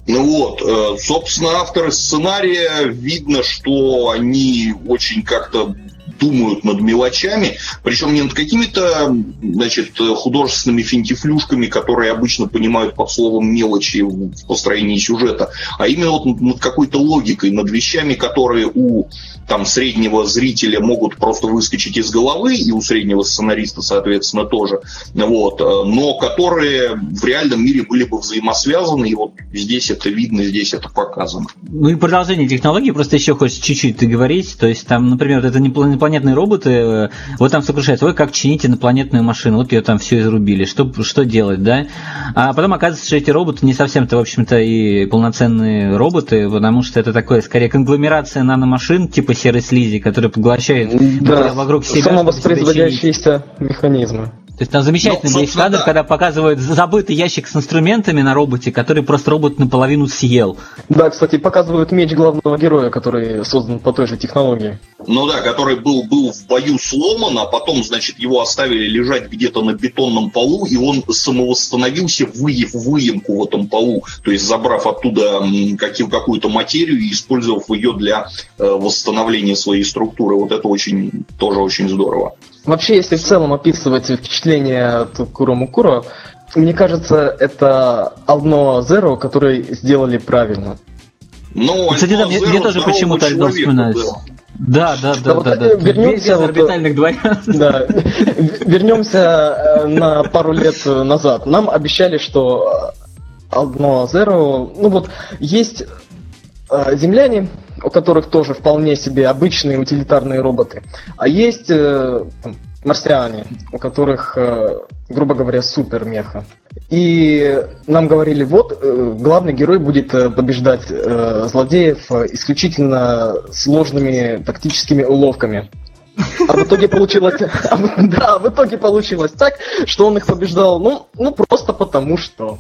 Ну вот, э, собственно, авторы сценария видно, что они очень как-то думают над мелочами, причем не над какими-то, значит, художественными финтифлюшками, которые обычно понимают под словом мелочи в построении сюжета, а именно вот над какой-то логикой, над вещами, которые у там среднего зрителя могут просто выскочить из головы, и у среднего сценариста, соответственно, тоже, вот, но которые в реальном мире были бы взаимосвязаны, и вот здесь это видно, здесь это показано. Ну и продолжение технологии, просто еще хочется чуть-чуть договорить, то есть там, например, это не инопланетные роботы, э, вот там сокрушается, вы как чинить инопланетную машину, вот ее там все изрубили, что, что делать, да? А потом оказывается, что эти роботы не совсем-то, в общем-то, и полноценные роботы, потому что это такое, скорее, конгломерация наномашин, типа серой слизи, которые поглощают да, вокруг себя. Самовоспроизводящиеся механизмы. То есть там замечательный ну, есть кадр, да. когда показывают забытый ящик с инструментами на роботе, который просто робот наполовину съел. Да, кстати, показывают меч главного героя, который создан по той же технологии. Ну да, который был, был в бою сломан, а потом, значит, его оставили лежать где-то на бетонном полу, и он самовосстановился, выев выемку в этом полу, то есть забрав оттуда какую-то материю и использовав ее для э, восстановления своей структуры. Вот это очень, тоже очень здорово. Вообще, если в целом описывать впечатление от Курому Куро, мне кажется, это Alno Zero, который сделали правильно. Ну, Кстати, да, мне, мне тоже почему-то Альдо вспоминается. Да, да, да, да, да. Вернемся вот, орбитальных Да, вернемся э, на пару лет назад. Нам обещали, что Alno Zero, ну вот есть э, земляне, у которых тоже вполне себе обычные утилитарные роботы. А есть э, марсиане, у которых, э, грубо говоря, супер меха. И нам говорили, вот, э, главный герой будет э, побеждать э, злодеев э, исключительно сложными тактическими уловками. А в итоге получилось, да, в итоге получилось так, что он их побеждал, ну, ну просто потому что.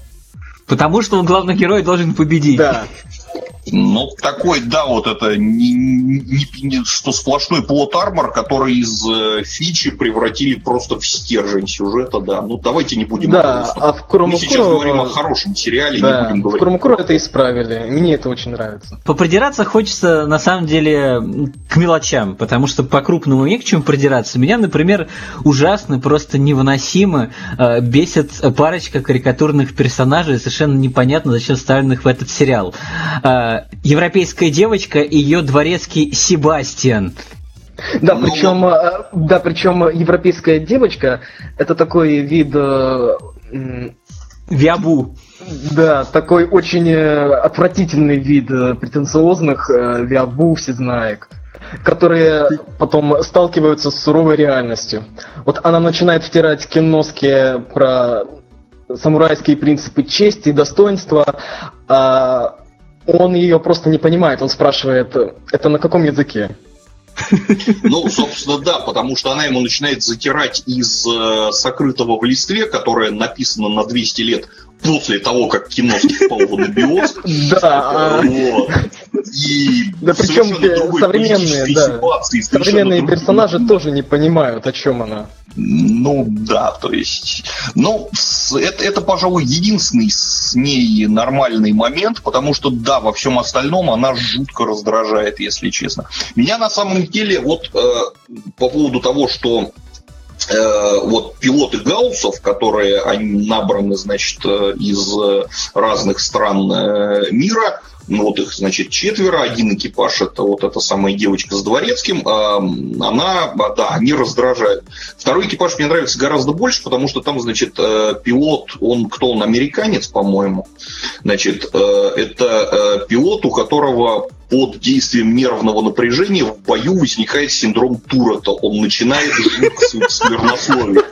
Потому что он главный герой должен победить. Да. Ну, такой, да, вот это не, не, не, что сплошной плод армор, который из э, фичи превратили просто в стержень сюжета, да. Ну, давайте не будем Да, а в Куромукуро... Мы сейчас говорим о хорошем сериале, да, не будем говорить. в Куромукуро это исправили. Мне это очень нравится. Попридираться хочется, на самом деле, к мелочам, потому что по-крупному не к чему придираться. Меня, например, ужасно, просто невыносимо э, бесит парочка карикатурных персонажей, совершенно непонятно, зачем вставленных в этот сериал. Э, европейская девочка и ее дворецкий Себастьян. Да, ну, причем, э, да, причем европейская девочка это такой вид э, Виабу. Да, такой очень э, отвратительный вид претенциозных виабу всезнаек, которые потом сталкиваются с суровой реальностью. Вот она начинает втирать киноски про самурайские принципы чести и достоинства, а он ее просто не понимает. Он спрашивает, это на каком языке? Ну, собственно, да, потому что она ему начинает затирать из э, сокрытого в листве, которое написано на 200 лет после того, как кино впал в анабиоз. Да. Вот. И да причем современные, да, современные персонажи тоже не понимают, о чем она. Ну да, то есть, ну это, это, пожалуй, единственный с ней нормальный момент, потому что да, во всем остальном она жутко раздражает, если честно. Меня на самом деле вот э, по поводу того, что э, вот пилоты Гауссов, которые они набраны, значит, э, из разных стран э, мира, ну вот их, значит, четверо, один экипаж, это вот эта самая девочка с дворецким, она, а, да, они раздражают. Второй экипаж мне нравится гораздо больше, потому что там, значит, э, пилот, он, кто он, американец, по-моему, значит, э, это э, пилот, у которого под действием нервного напряжения в бою возникает синдром Туретта. Он начинает жить сквернословие.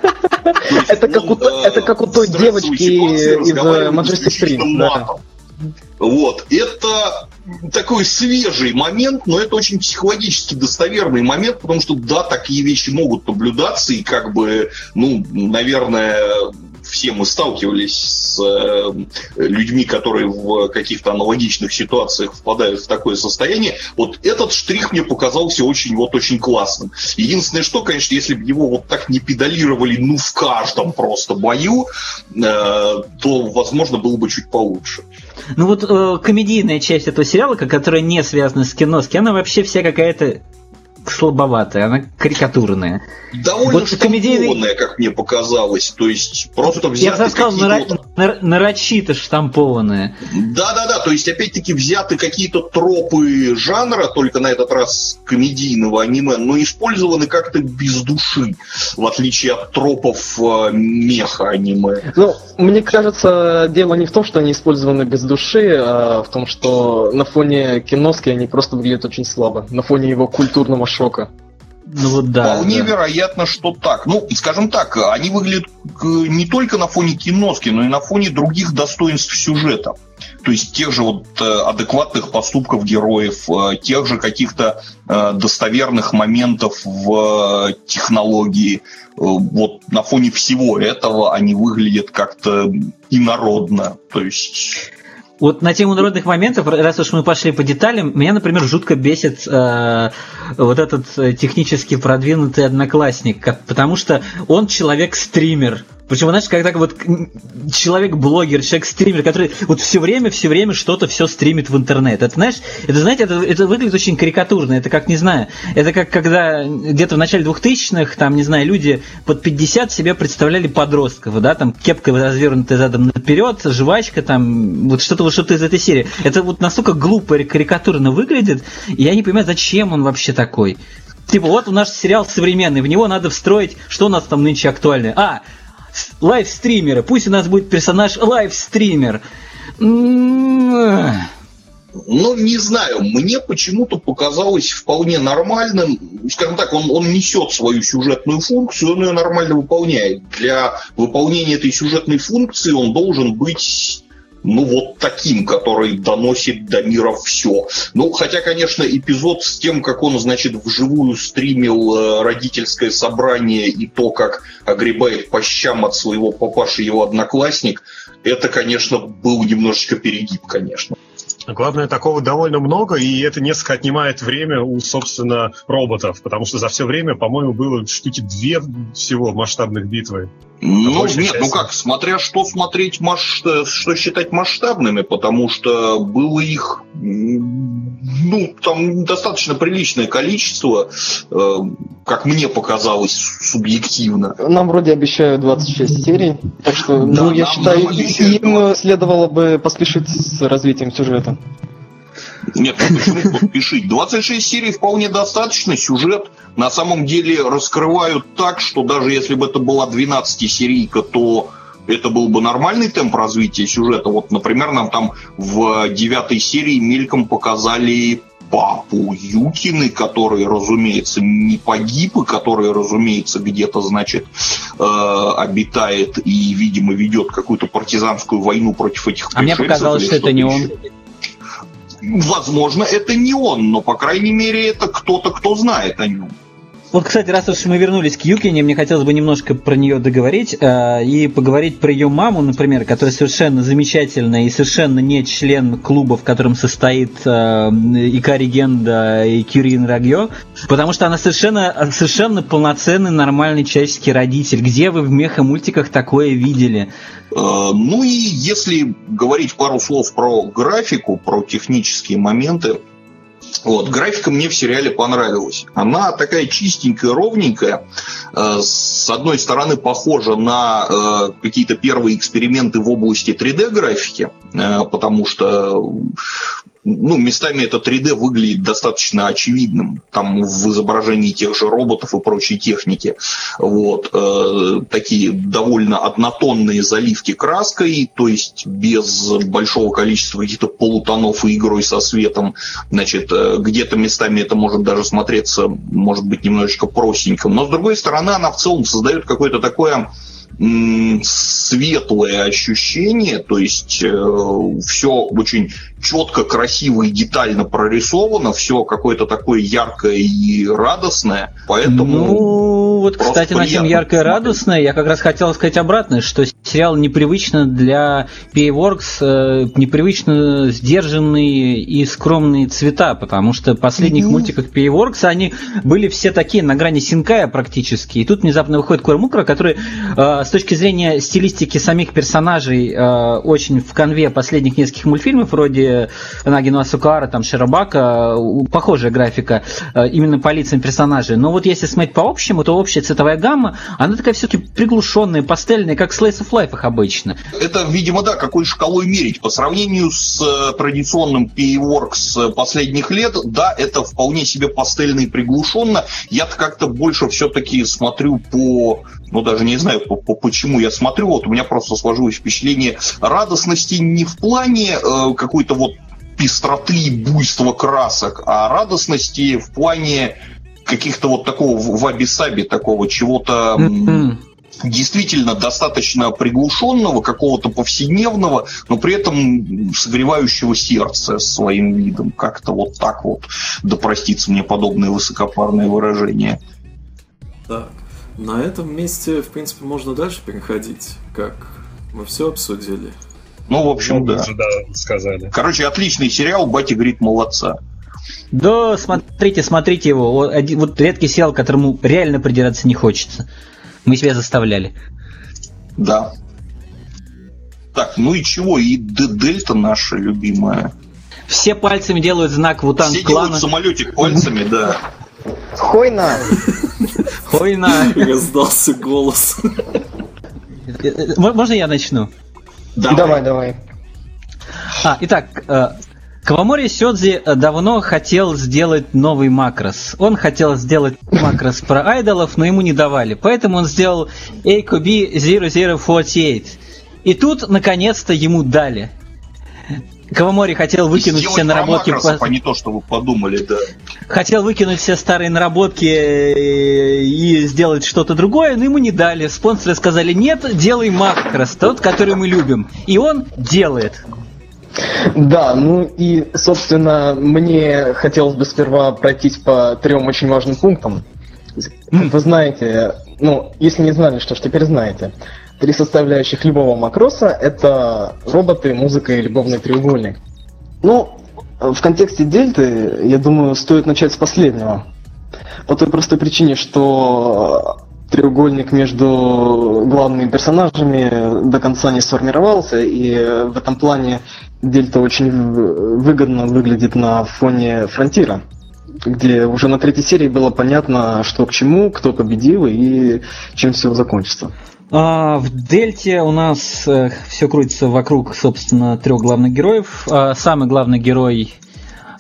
Это как, у, это как у той девочки из Манчестер Стрит. Вот. Это такой свежий момент, но это очень психологически достоверный момент, потому что, да, такие вещи могут наблюдаться, и как бы, ну, наверное, все мы сталкивались с э, людьми, которые в каких-то аналогичных ситуациях впадают в такое состояние. Вот этот штрих мне показался очень, вот, очень классным. Единственное, что, конечно, если бы его вот так не педалировали, ну, в каждом просто бою, э, то, возможно, было бы чуть получше. Ну вот э, комедийная часть этого сериала, которая не связана с киноски, она вообще вся какая-то слабоватая, она карикатурная. Довольно вот штампованная, как мне показалось. То есть просто взяты Я сказал, нара- вот... нарочито штампованная. Да-да-да, то есть опять-таки взяты какие-то тропы жанра, только на этот раз комедийного аниме, но использованы как-то без души, в отличие от тропов э, меха аниме. Ну, мне кажется, дело не в том, что они использованы без души, а в том, что на фоне киноски они просто выглядят очень слабо, на фоне его культурного шока. Ну вот да. Вполне да. вероятно, что так. Ну, скажем так, они выглядят не только на фоне киноски, но и на фоне других достоинств сюжета. То есть тех же вот э, адекватных поступков героев, э, тех же каких-то э, достоверных моментов в технологии. Вот на фоне всего этого они выглядят как-то инородно. То есть вот на тему народных моментов, раз уж мы пошли по деталям, меня, например, жутко бесит э, вот этот технически продвинутый одноклассник, потому что он человек-стример. Причем, знаешь, когда вот человек-блогер, человек-стример, который вот все время, все время что-то все стримит в интернет. Это, знаешь, это, знаете, это, это выглядит очень карикатурно. Это как, не знаю, это как когда где-то в начале 2000-х, там, не знаю, люди под 50 себе представляли подростков, да, там, кепка развернутая задом наперед, жвачка, там, вот что-то вот что-то из этой серии. Это вот настолько глупо и карикатурно выглядит, и я не понимаю, зачем он вообще такой. Типа, вот у нас сериал современный, в него надо встроить, что у нас там нынче актуально. А, лайвстримеры. Пусть у нас будет персонаж лайвстример. Ну, не знаю, мне почему-то показалось вполне нормальным. Скажем так, он, он несет свою сюжетную функцию, он ее нормально выполняет. Для выполнения этой сюжетной функции он должен быть ну, вот таким, который доносит до мира все. Ну, хотя, конечно, эпизод с тем, как он, значит, вживую стримил э, родительское собрание и то, как огребает по щам от своего папаши его одноклассник, это, конечно, был немножечко перегиб, конечно. Главное, такого довольно много, и это несколько отнимает время у, собственно, роботов, потому что за все время, по-моему, было штуки две всего масштабных битвы. Ну, нет, части. ну как, смотря что смотреть, масш... что считать масштабными, потому что было их, ну, там достаточно приличное количество, э, как мне показалось, субъективно. Нам вроде обещают 26 серий, так что, да, ну, я нам, считаю, нам им следовало бы поспешить с развитием сюжета. Нет, ну почему поспешить? 26 серий вполне достаточно, сюжет на самом деле раскрывают так, что даже если бы это была 12-серийка, то это был бы нормальный темп развития сюжета. Вот, например, нам там в девятой серии мельком показали папу Юкины, который, разумеется, не погиб, и который, разумеется, где-то, значит, э, обитает и, видимо, ведет какую-то партизанскую войну против этих А мне показалось, что это не он. Возможно, это не он, но, по крайней мере, это кто-то, кто знает о нем. Вот, кстати, раз уж мы вернулись к Юкине, мне хотелось бы немножко про нее договорить э, и поговорить про ее маму, например, которая совершенно замечательная и совершенно не член клуба, в котором состоит э, Икари Генда и Кюрин Рагьо, потому что она совершенно, совершенно полноценный нормальный человеческий родитель. Где вы в меха-мультиках такое видели? Э, ну и если говорить пару слов про графику, про технические моменты, вот, графика мне в сериале понравилась. Она такая чистенькая, ровненькая. Э, с одной стороны, похожа на э, какие-то первые эксперименты в области 3D-графики, э, потому что ну, местами это 3D выглядит достаточно очевидным, там в изображении тех же роботов и прочей техники. Вот, э, такие довольно однотонные заливки краской, то есть без большого количества каких-то полутонов и игрой со светом. Значит, э, где-то местами это может даже смотреться, может быть, немножечко простеньким. Но, с другой стороны, она в целом создает какое-то такое светлое ощущение, то есть э, все очень четко, красиво и детально прорисовано, все какое-то такое яркое и радостное, поэтому... Ну, вот, кстати, на тем яркое и радостное, я как раз хотел сказать обратное, что сериал непривычно для PA-Works, э, непривычно сдержанные и скромные цвета, потому что в последних mm-hmm. мультиках PA-Works они были все такие на грани синкая практически, и тут внезапно выходит Курамукра, который э, с точки зрения стилистики самих персонажей э, очень в конве последних нескольких мультфильмов, вроде Нагину Асукара, там Широбака, похожая графика э, именно по лицам персонажей. Но вот если смотреть по общему, то общая цветовая гамма, она такая все-таки приглушенная, пастельная, как Slice of Life обычно. Это, видимо, да, какой шкалой мерить. По сравнению с э, традиционным PA-Works последних лет, да, это вполне себе пастельно и приглушенно. Я-то как-то больше все-таки смотрю по ну даже не знаю, по, по, почему я смотрю, вот у меня просто сложилось впечатление радостности не в плане э, какой-то пестроты и буйства красок, а радостности в плане каких-то вот такого ваби-саби, такого чего-то действительно достаточно приглушенного, какого-то повседневного, но при этом согревающего сердце своим видом. Как-то вот так вот, да простится мне подобное высокопарное выражение. Так, на этом месте, в принципе, можно дальше переходить. Как мы все обсудили. Ну, в общем, да. да. сказали. Короче, отличный сериал, Батя говорит, молодца. Да, смотрите, смотрите его. Вот, вот редкий сериал, которому реально придираться не хочется. Мы себя заставляли. Да. Так, ну и чего? И Дельта наша любимая. Все пальцами делают знак Вутан Все клана. делают самолетик пальцами, да. Хойна! Хойна! Раздался голос. Можно я начну? Давай, давай. давай. А, итак, э, Кавамори Сёдзи давно хотел сделать новый макрос. Он хотел сделать макрос про айдолов, но ему не давали. Поэтому он сделал AKB 0048. И тут, наконец-то, ему дали. Кавамори хотел выкинуть все наработки... По... а не то, что вы подумали, да. Хотел выкинуть все старые наработки э, и сделать что-то другое, но ему не дали. Спонсоры сказали, нет, делай макрос, тот, который мы любим. И он делает. Да, ну и, собственно, мне хотелось бы сперва пройтись по трем очень важным пунктам. Вы знаете, ну, если не знали, что ж теперь знаете. Три составляющих любого макроса – это роботы, музыка и любовный треугольник. Ну, в контексте дельты, я думаю, стоит начать с последнего. По той простой причине, что треугольник между главными персонажами до конца не сформировался, и в этом плане Дельта очень выгодно выглядит на фоне Фронтира, где уже на третьей серии было понятно, что к чему, кто победил и чем все закончится. А, в Дельте у нас э, все крутится вокруг, собственно, трех главных героев. А, самый главный герой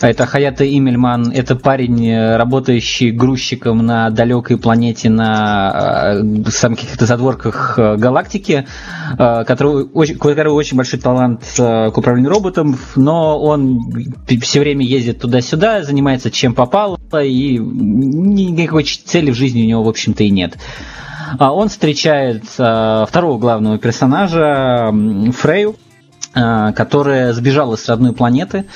это Хаята Имельман, это парень, э, работающий грузчиком на далекой планете на э, самых каких-то задворках э, галактики, который, очень, у которого очень большой талант к управлению роботом, но он все время ездит туда-сюда, занимается чем попало, и никакой цели в жизни у него, в общем-то, и нет. Он встречает второго главного персонажа Фрейю, которая сбежала с родной планеты,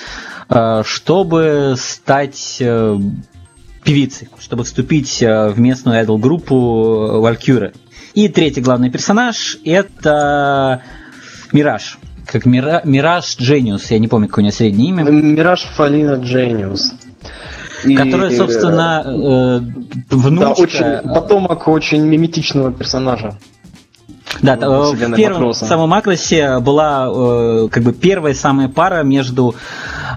Э, чтобы стать э, певицей, чтобы вступить э, в местную айдол-группу Валькюры. И третий главный персонаж – это Мираж. Как Мира... Мираж Джениус, я не помню, какое у него среднее имя. Мираж Фалина Джениус. И, которая, собственно, э, внучка... Да, очень, потомок очень миметичного персонажа. Да, в первом Макроса. самом Макросе была э, как бы первая самая пара между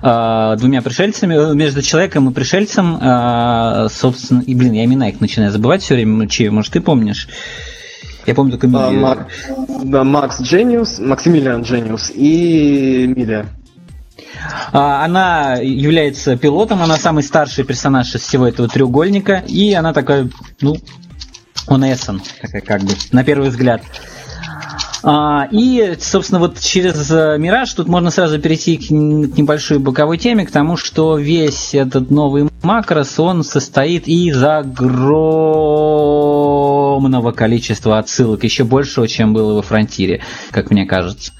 э, двумя пришельцами, э, между человеком и пришельцем, э, собственно, и блин, я имена их начинаю забывать все время, чьи, может, ты помнишь? Я помню только. А, Мак, да, Макс Джениус, Максимилиан Джениус и Милия. А, она является пилотом, она самый старший персонаж из всего этого треугольника, и она такая, ну, он Эссен, как бы, на первый взгляд. А, и, собственно, вот через э, Мираж тут можно сразу перейти к небольшой боковой теме, к тому, что весь этот новый макрос, он состоит из огромного количества отсылок, еще большего, чем было во Фронтире, как мне кажется.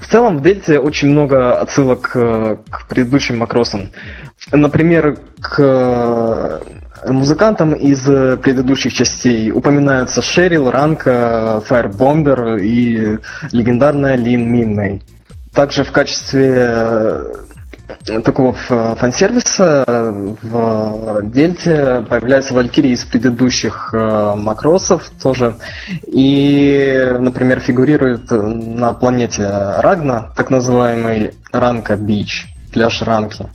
В целом в Дельте очень много отсылок э, к предыдущим макросам. Например, к музыкантам из предыдущих частей упоминаются Шерил, Ранка, Фаербомбер и легендарная Лин Минной. Также в качестве э, такого фан-сервиса в Дельте появляются валькирии из предыдущих э, макросов тоже. И, например, фигурирует на планете Рагна, так называемый Ранка Бич, пляж Ранки.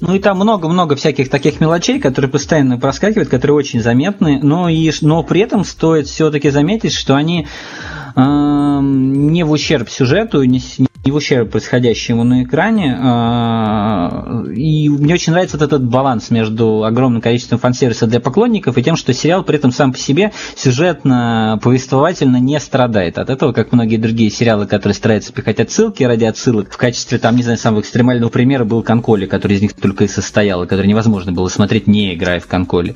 Ну и там много-много всяких таких мелочей, которые постоянно проскакивают, которые очень заметны, но, и, но при этом стоит все-таки заметить, что они э, не в ущерб сюжету, не, не в ущерб происходящему на экране. А, и мне очень нравится вот этот баланс между огромным количеством фан-сервиса для поклонников и тем, что сериал при этом сам по себе сюжетно, повествовательно не страдает от этого, как многие другие сериалы, которые стараются пихать отсылки ради отсылок. В качестве, там, не знаю, самого экстремального примера был Конколи, который из них только и состоял, и который невозможно было смотреть, не играя в Конколи.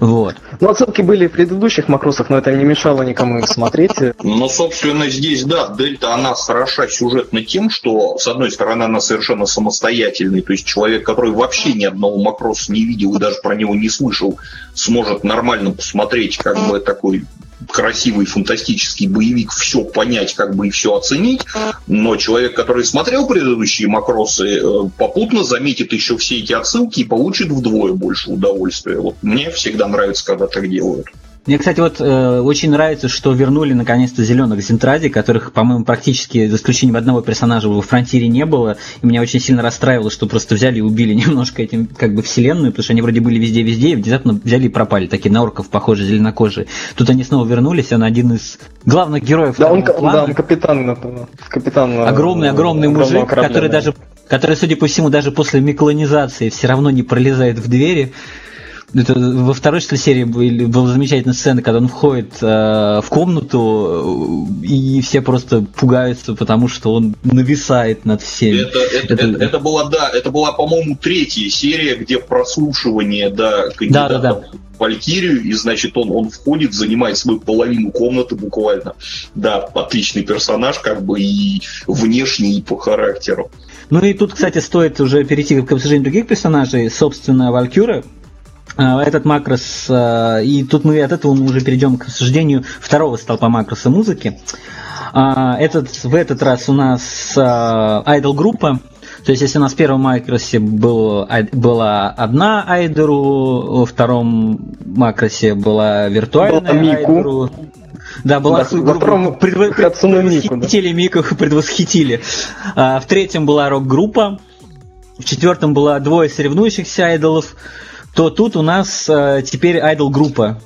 Вот. Ну, отсылки были в предыдущих макросах, но это не мешало никому их смотреть. Ну, собственно, здесь, да, Дельта, она хороша сюжетно тем, что, с одной стороны, она совершенно самостоятельный, то есть человек, который вообще ни одного макроса не видел и даже про него не слышал, сможет нормально посмотреть как бы такой красивый фантастический боевик, все понять, как бы и все оценить, но человек, который смотрел предыдущие макросы, э, попутно заметит еще все эти отсылки и получит вдвое больше удовольствия. Вот мне всегда нравится, когда так делают. Мне, кстати, вот э, очень нравится, что вернули наконец-то зеленых Зентради, которых, по-моему, практически за исключением одного персонажа во Фронтире не было. И меня очень сильно расстраивало, что просто взяли и убили немножко этим как бы вселенную, потому что они вроде были везде-везде, и внезапно взяли и пропали, такие на орков похожие, зеленокожие. Тут они снова вернулись, он один из главных героев да, он, плана. Да, он капитан, капитан. Огромный-огромный мужик, корабля, который да. даже который, судя по всему, даже после миклонизации все равно не пролезает в двери. Это во второй что серии были, была замечательная сцена, когда он входит э, в комнату, э, и все просто пугаются, потому что он нависает над всеми. Это, это, это, это, это была, да, это была, по-моему, третья серия, где прослушивание да, кандидата да, да, да. Валькирию, и, значит, он, он входит, занимает свою половину комнаты буквально. Да, отличный персонаж, как бы и внешний, и по характеру. Ну и тут, кстати, стоит уже перейти к обсуждению других персонажей. Собственно, Валькюра, этот макрос, а, и тут мы от этого мы уже перейдем к обсуждению второго столпа макроса музыки. А, этот, в этот раз у нас idol группа То есть, если у нас в первом макросе был, была одна Айдеру, во втором макросе была виртуальная была Айдеру. Да, была да, во втором предво... предвосхитили да. Мику, предвосхитили. А, в третьем была рок-группа, в четвертом была двое соревнующихся айдолов, то тут у нас а, теперь айдол-группа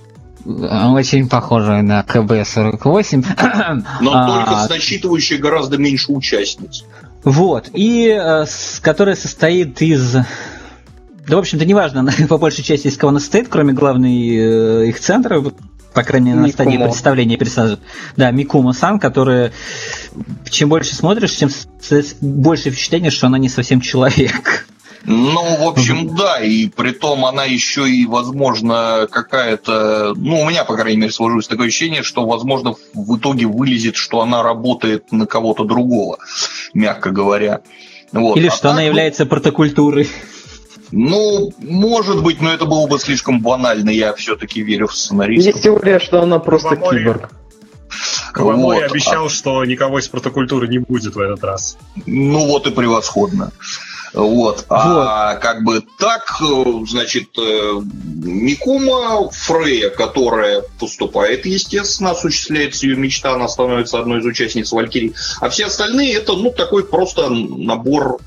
очень похожая на КБ-48. Но а, только насчитывающая гораздо меньше участниц. Вот, и э, с, которая состоит из... Да, в общем-то, неважно, по большей части из кого она состоит, кроме главной э, их центра, по крайней мере, на Микумо. стадии представления персонажа. Да, Микума-сан, которая... Чем больше смотришь, тем больше впечатление, что она не совсем человек. Ну, в общем, да, и при том она еще и, возможно, какая-то, ну, у меня, по крайней мере, сложилось такое ощущение, что, возможно, в итоге вылезет, что она работает на кого-то другого, мягко говоря. Вот. Или а что так, она ну, является протокультурой. Ну, может быть, но это было бы слишком банально, я все-таки верю в сценариста. Есть теория, что она просто Кавамори... киборг. Кавамори вот. обещал, что никого из протокультуры не будет в этот раз. Ну вот и превосходно. Вот. А как бы так, значит, э, Микума Фрея, которая поступает, естественно, осуществляется ее мечта, она становится одной из участниц Валькирии. А все остальные это, ну, такой просто набор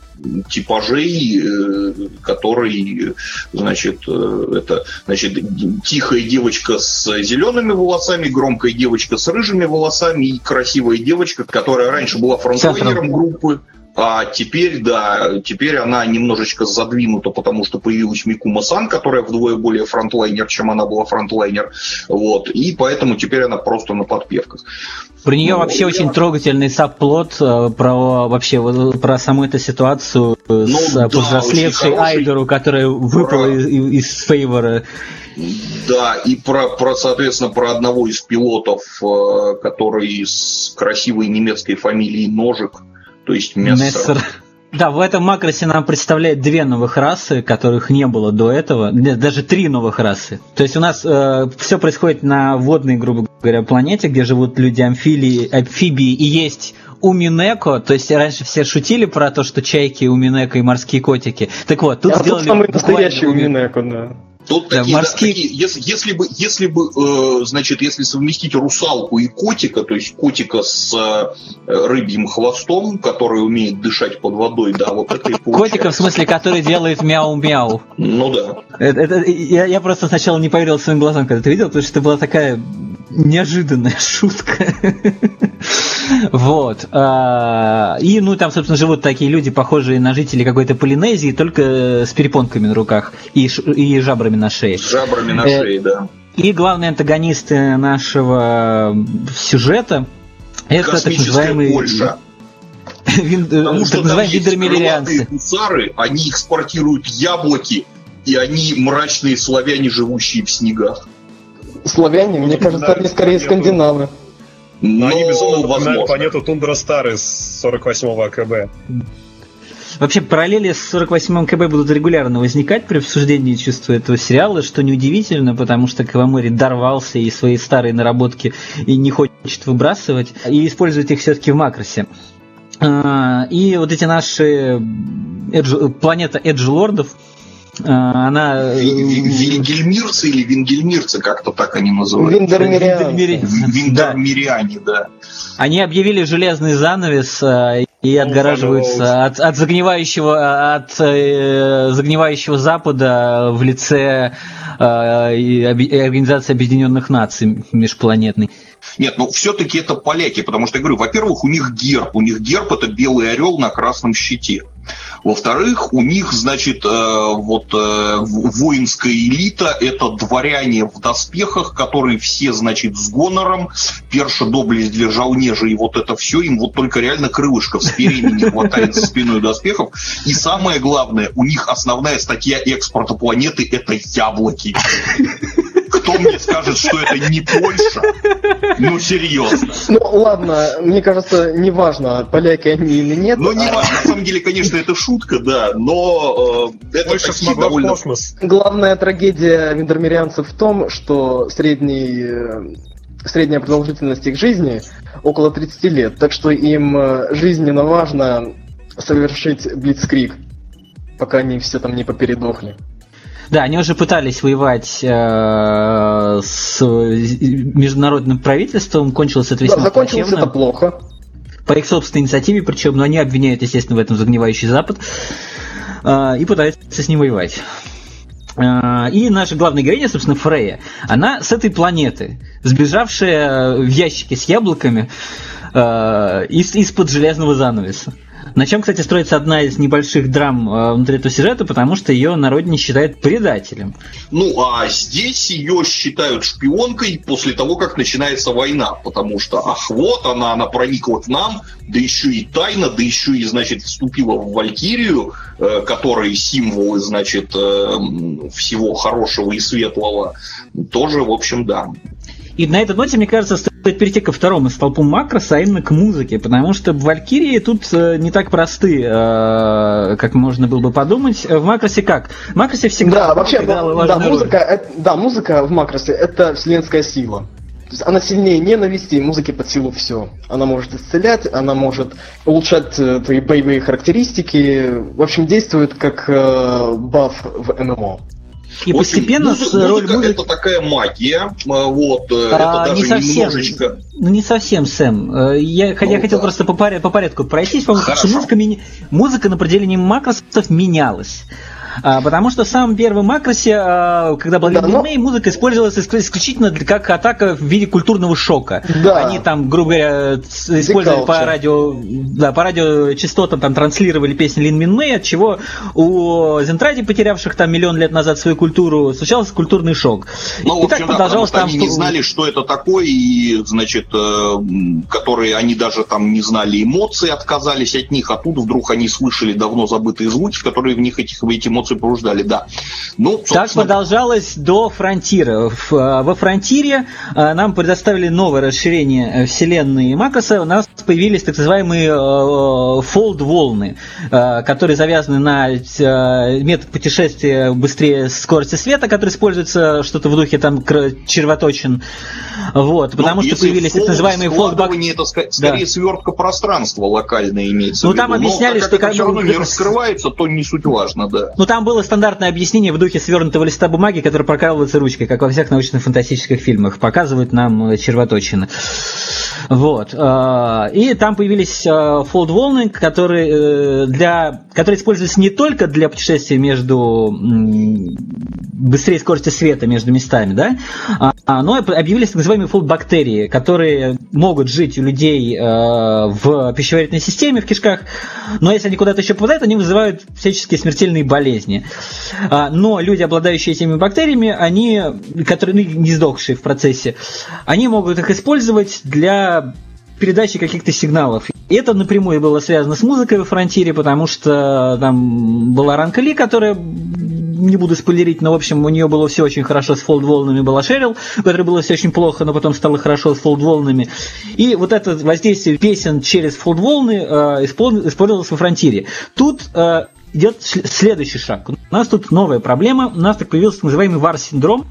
типажей, э, который, значит, э, это, значит, тихая девочка с зелеными волосами, громкая девочка с рыжими волосами и красивая девочка, которая раньше была фронтлайнером группы. А теперь, да, теперь она немножечко задвинута, потому что появилась Микума Сан, которая вдвое более фронтлайнер, чем она была фронтлайнер. Вот. И поэтому теперь она просто на подпевках. Про нее ну, вообще я... очень трогательный сабплот э, про вообще про саму эту ситуацию ну, с да, повзрослевшей Айдеру, которая выпала про... из, из фейвора. Да, и про, про, соответственно, про одного из пилотов, э, который с красивой немецкой фамилией Ножик то есть Мессер. Мессер. Да, в этом макросе нам представляет две новых расы, которых не было до этого, нет, даже три новых расы. То есть у нас э, все происходит на водной, грубо говоря, планете, где живут люди амфилии, амфибии и есть Уминеко, то есть раньше все шутили про то, что чайки, Уминеко и морские котики. Так вот, тут а сделали... Тут самый настоящий Уминеко, да. Тут да, такие, морские... да, такие, если, если бы, если бы, э, значит, если совместить русалку и котика, то есть котика с э, рыбьим хвостом, который умеет дышать под водой, да, вот это и Котика, в смысле, который делает мяу-мяу. Ну да. Это, это, я, я просто сначала не поверил своим глазам, когда ты видел, потому что это была такая неожиданная шутка. Вот. А, и, ну, там, собственно, живут такие люди, похожие на жителей какой-то Полинезии, только с перепонками на руках и, и жабрами на шее. С жабрами на э, шее, да. И главные антагонисты нашего сюжета это так называемые... Польша. Вин, э, Потому что так называемые гусары, они экспортируют яблоки, и они мрачные славяне, живущие в снегах. Славяне, мне кажется, они скорее скандинавы. Но, они безумно напоминают планету Тундра Стар из 48-го АКБ. Вообще, параллели с 48-м КБ будут регулярно возникать при обсуждении чувства этого сериала, что неудивительно, потому что Кавамори дорвался и свои старые наработки и не хочет выбрасывать, и использует их все-таки в макросе. А, и вот эти наши Эдж... планета Эджлордов, а, она... Вингельмирцы или вингельмирцы, как-то так они называют. Виндермириане. Виндермириане, да. Они объявили железный занавес а, и отгораживаются от, от загнивающего от э, загнивающего Запада в лице э, Организации Объединенных Наций межпланетной. Нет, ну все-таки это поляки, потому что я говорю, во-первых, у них герб, у них герб это белый орел на красном щите. Во-вторых, у них, значит, э, вот э, воинская элита – это дворяне в доспехах, которые все, значит, с гонором, перша доблесть для жаунежа, и вот это все, им вот только реально крылышков с перьями не хватает за спиной доспехов. И самое главное, у них основная статья экспорта планеты – это яблоки. Кто мне скажет, что это не Польша? Ну, серьезно. Ну, ладно, мне кажется, неважно, поляки они или нет. Ну, неважно, на самом деле, конечно, это шутка, да, но э, это Польша смогла довольно... космос. Главная трагедия виндермерианцев в том, что средний э, средняя продолжительность их жизни около 30 лет, так что им э, жизненно важно совершить блицкрик, пока они все там не попередохли. Да, они уже пытались воевать э, с международным правительством, кончилось это весьма да, закончилось плачевно. это плохо. По их собственной инициативе, причем, но они обвиняют, естественно, в этом загнивающий Запад э, и пытаются с ним воевать. Э, и наша главная героиня, собственно, Фрея, она с этой планеты, сбежавшая в ящике с яблоками э, из- из-под железного занавеса. На чем, кстати, строится одна из небольших драм э, внутри этого сюжета, потому что ее на родине считают предателем. Ну, а здесь ее считают шпионкой после того, как начинается война, потому что, ах, вот она, она проникла к нам, да еще и тайно, да еще и, значит, вступила в Валькирию, э, которые символы, значит, э, всего хорошего и светлого. Тоже, в общем, да. И на этой ноте, мне кажется, стоит перейти ко второму столпу макроса, а именно к музыке, потому что Валькирии тут э, не так просты, э, как можно было бы подумать. В макросе как? В макросе всегда да, вообще, да, музыка, это, да, музыка в макросе это вселенская сила. То есть она сильнее ненависти, и музыке под силу все. Она может исцелять, она может улучшать э, твои боевые характеристики. В общем, действует как э, баф в ММО. И общем, постепенно музыка, роль музыки... это такая магия, а, вот, э, а, это даже не совсем, немножечко... Ну, не совсем, Сэм. Э, я, ну, я хотел да. просто по порядку пройтись, потому что музыка, музыка на определении макросов менялась. А, потому что в самом первом макросе, а, когда была да, но... музыка использовалась исключительно как атака в виде культурного шока. Да. Они там, грубо говоря, использовали по радио, да, по радиочастотам там транслировали песни Лин Мин Мэй, от чего у Зентради, потерявших там миллион лет назад свою культуру, случался культурный шок. Ну, и общем, так продолжалось да, там. Они не знали, что это такое, и, значит, э, которые они даже там не знали эмоции, отказались от них, а тут вдруг они слышали давно забытые звуки, которые в них этих, эти эмоции побуждали, да. Ну, собственно... Так продолжалось до Фронтира. А, во Фронтире а, нам предоставили новое расширение э, вселенной Макросса. У нас появились так называемые фолд-волны, э, которые завязаны на э, метод путешествия быстрее скорости света, который используется что-то в духе там червоточин. Вот, ну, потому что появились так называемые фолдбак... это скорее да. свертка пространства локальная имеется Ну, там объясняли, Но, что... Как все равно не раскрывается, то не суть важно, да. Ну, там было стандартное объяснение в духе свернутого листа бумаги, который прокалывается ручкой, как во всех научно-фантастических фильмах. Показывают нам червоточины. Вот. Э, и там появились фолд-волны, которые, э, для, которые используются не только для путешествия между быстрее скорости света между местами, да, а, но объявились так называемые фолд-бактерии, которые могут жить у людей э, в пищеварительной системе, в кишках, но если они куда-то еще попадают, они вызывают всяческие смертельные болезни. А, но люди, обладающие этими бактериями, они, которые ну, не сдохшие в процессе, они могут их использовать для передачи каких-то сигналов. И это напрямую было связано с музыкой во Фронтире, потому что там была Ранка Ли, которая не буду спойлерить, но, в общем, у нее было все очень хорошо с фолд-волнами, была Шерил, у которой было все очень плохо, но потом стало хорошо с фолд-волнами. И вот это воздействие песен через фолд-волны э, использовалось во Фронтире. Тут э, идет следующий шаг. У нас тут новая проблема, у нас так появился так называемый вар-синдром,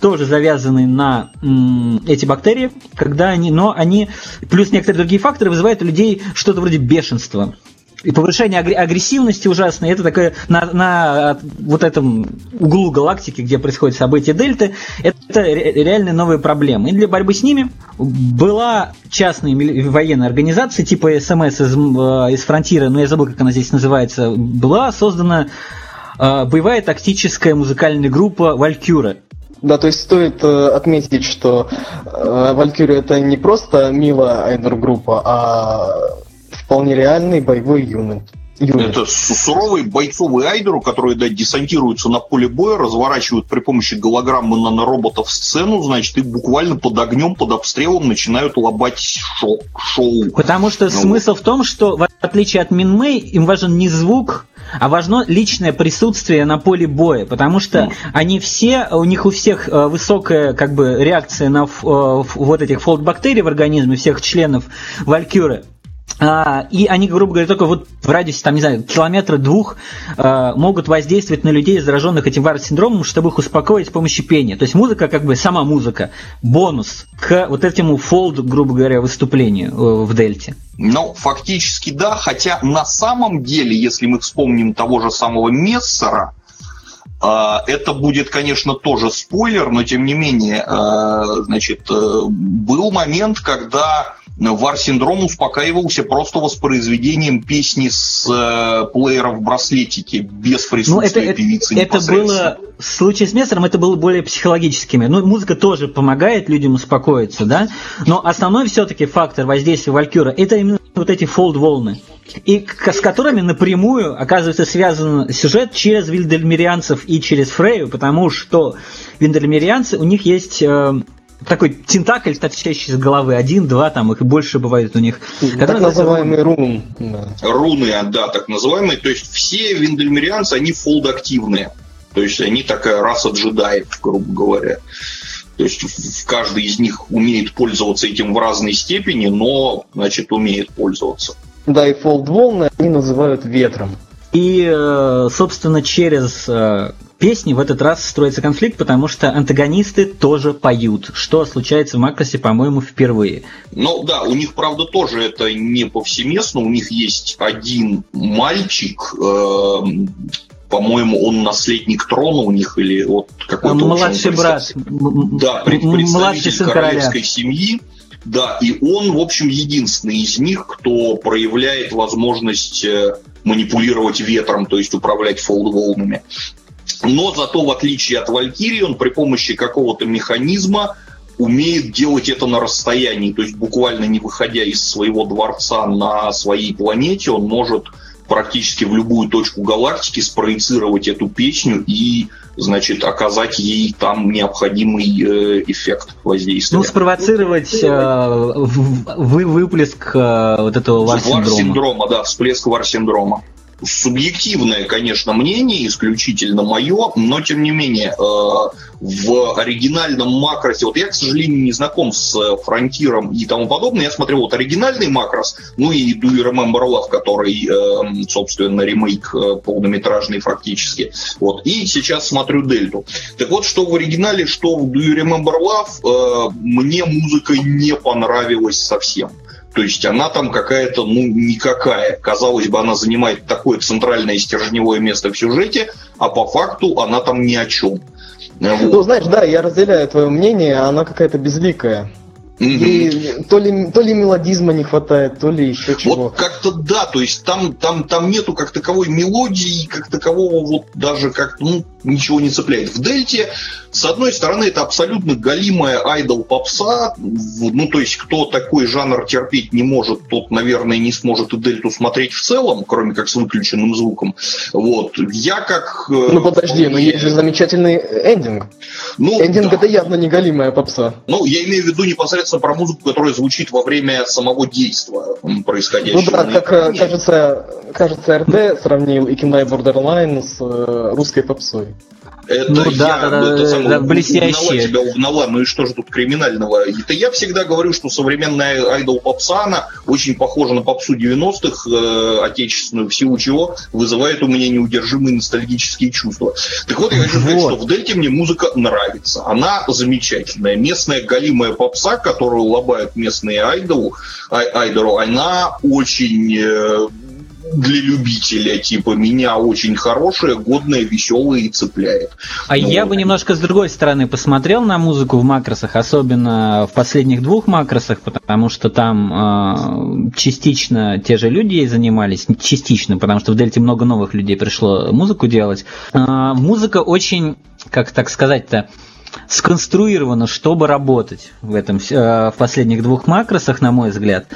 тоже завязанный на м, эти бактерии, когда они, но они, плюс некоторые другие факторы вызывают у людей что-то вроде бешенства. И повышение агрессивности ужасное, это такое на, на вот этом углу галактики, где происходит событие Дельты, это реально новая проблема. И для борьбы с ними была частная военная организация типа СМС из, э, из Фронтира, но я забыл, как она здесь называется, была создана э, боевая тактическая музыкальная группа Валькюра. Да, то есть стоит э, отметить, что э, Валькирия это не просто милая айдер-группа, а вполне реальный боевой юнит. Юнит. Это суровый бойцовый айдеру, которые да, десантируются на поле боя, разворачивают при помощи голограммы нанороботов сцену, значит, и буквально под огнем, под обстрелом начинают лобать шоу. шоу. Потому что ну, смысл в том, что в отличие от Минмэй, им важен не звук, а важно личное присутствие на поле боя, потому что mm. они все, у них у всех э, высокая как бы реакция на э, вот этих фолд-бактерий в организме всех членов Валькюры. А, и они, грубо говоря, только вот в радиусе, там, не знаю, километра двух а, могут воздействовать на людей, зараженных этим варс-синдромом, чтобы их успокоить с помощью пения. То есть музыка, как бы сама музыка, бонус к вот этому фолд, грубо говоря, выступлению э, в Дельте. Ну, фактически да, хотя на самом деле, если мы вспомним того же самого Мессера, а, это будет, конечно, тоже спойлер, но тем не менее, значит, э, был момент, когда Вар-синдром успокаивался просто воспроизведением песни с э, плеера в браслетике, без присутствия ну, это, певицы Это было, в случае с Мессером, это было более психологическими. Ну, музыка тоже помогает людям успокоиться, да, но основной все-таки фактор воздействия Валькюра – это именно вот эти фолд-волны, и с которыми напрямую, оказывается, связан сюжет через вильдельмирианцев и через Фрейю, потому что вильдельмирианцы, у них есть э, такой тентакль, торчащий из головы, один, два, там их и больше бывает у них. Так называемый рун. Да. Руны, да, так называемые. То есть все виндельмерианцы, они фолд-активные. То есть они такая раса джедаев, грубо говоря. То есть каждый из них умеет пользоваться этим в разной степени, но, значит, умеет пользоваться. Да, и фолд-волны они называют ветром. И, э, собственно, через э, песни в этот раз строится конфликт, потому что антагонисты тоже поют, что случается в Макросе, по-моему, впервые. Ну да, у них, правда, тоже это не повсеместно. У них есть один мальчик, э, по-моему, он наследник трона у них или вот какой-то... Младший брат. Да, представитель королевской семьи. Да, и он, в общем, единственный из них, кто проявляет возможность э, манипулировать ветром, то есть управлять фолд-волнами. Но зато, в отличие от Валькирии, он при помощи какого-то механизма умеет делать это на расстоянии, то есть буквально не выходя из своего дворца на своей планете, он может практически в любую точку галактики спроецировать эту песню и, значит, оказать ей там необходимый э, эффект воздействия. Ну, спровоцировать э, вы, выплеск э, вот этого вар-синдрома. Вар-синдрома, да, всплеск вар-синдрома субъективное, конечно, мнение, исключительно мое, но тем не менее э, в оригинальном макросе, вот я, к сожалению, не знаком с Фронтиром и тому подобное, я смотрел вот оригинальный макрос, ну и Do You Remember Love, который, э, собственно, ремейк э, полнометражный фактически, вот, и сейчас смотрю Дельту. Так вот, что в оригинале, что в Do You Remember Love, мне музыка не понравилась совсем. То есть она там какая-то, ну, никакая. Казалось бы, она занимает такое центральное стержневое место в сюжете, а по факту она там ни о чем. Вот. Ну, знаешь, да, я разделяю твое мнение, она какая-то безликая. И то ли, то ли мелодизма не хватает, то ли еще чего. Вот как-то да, то есть там, там, там нету как таковой мелодии, как такового вот даже как ну, ничего не цепляет. В Дельте, с одной стороны, это абсолютно галимая айдол попса, ну то есть кто такой жанр терпеть не может, тот, наверное, не сможет и Дельту смотреть в целом, кроме как с выключенным звуком. Вот. Я как... Э, ну подожди, но есть же замечательный эндинг. Ну, эндинг да. это явно не галимая попса. Ну, я имею в виду непосредственно про музыку, которая звучит во время самого действия происходящего. Ну да, как, э, кажется, кажется, РТ сравнил Икинай Borderline с э, русской попсой. Это ну, я, да, да, это самое, да, блестящие. тебя угнала, ну и что же тут криминального? Это я всегда говорю, что современная айдол попса, она очень похожа на попсу 90-х, э, отечественную, в силу чего вызывает у меня неудержимые ностальгические чувства. Так вот, я хочу сказать, вот. что в Дельте мне музыка нравится. Она замечательная. Местная галимая попса, которую лобают местные айдолы, ай, айдолу, она очень э, для любителя, типа меня очень хорошая, годная, веселая и цепляет. А ну, я бы немножко с другой стороны посмотрел на музыку в макросах, особенно в последних двух макросах, потому что там э, частично те же люди ей занимались, частично, потому что в Дельте много новых людей пришло музыку делать. Э, музыка очень, как так сказать-то, сконструирована, чтобы работать в этом э, в последних двух макросах, на мой взгляд.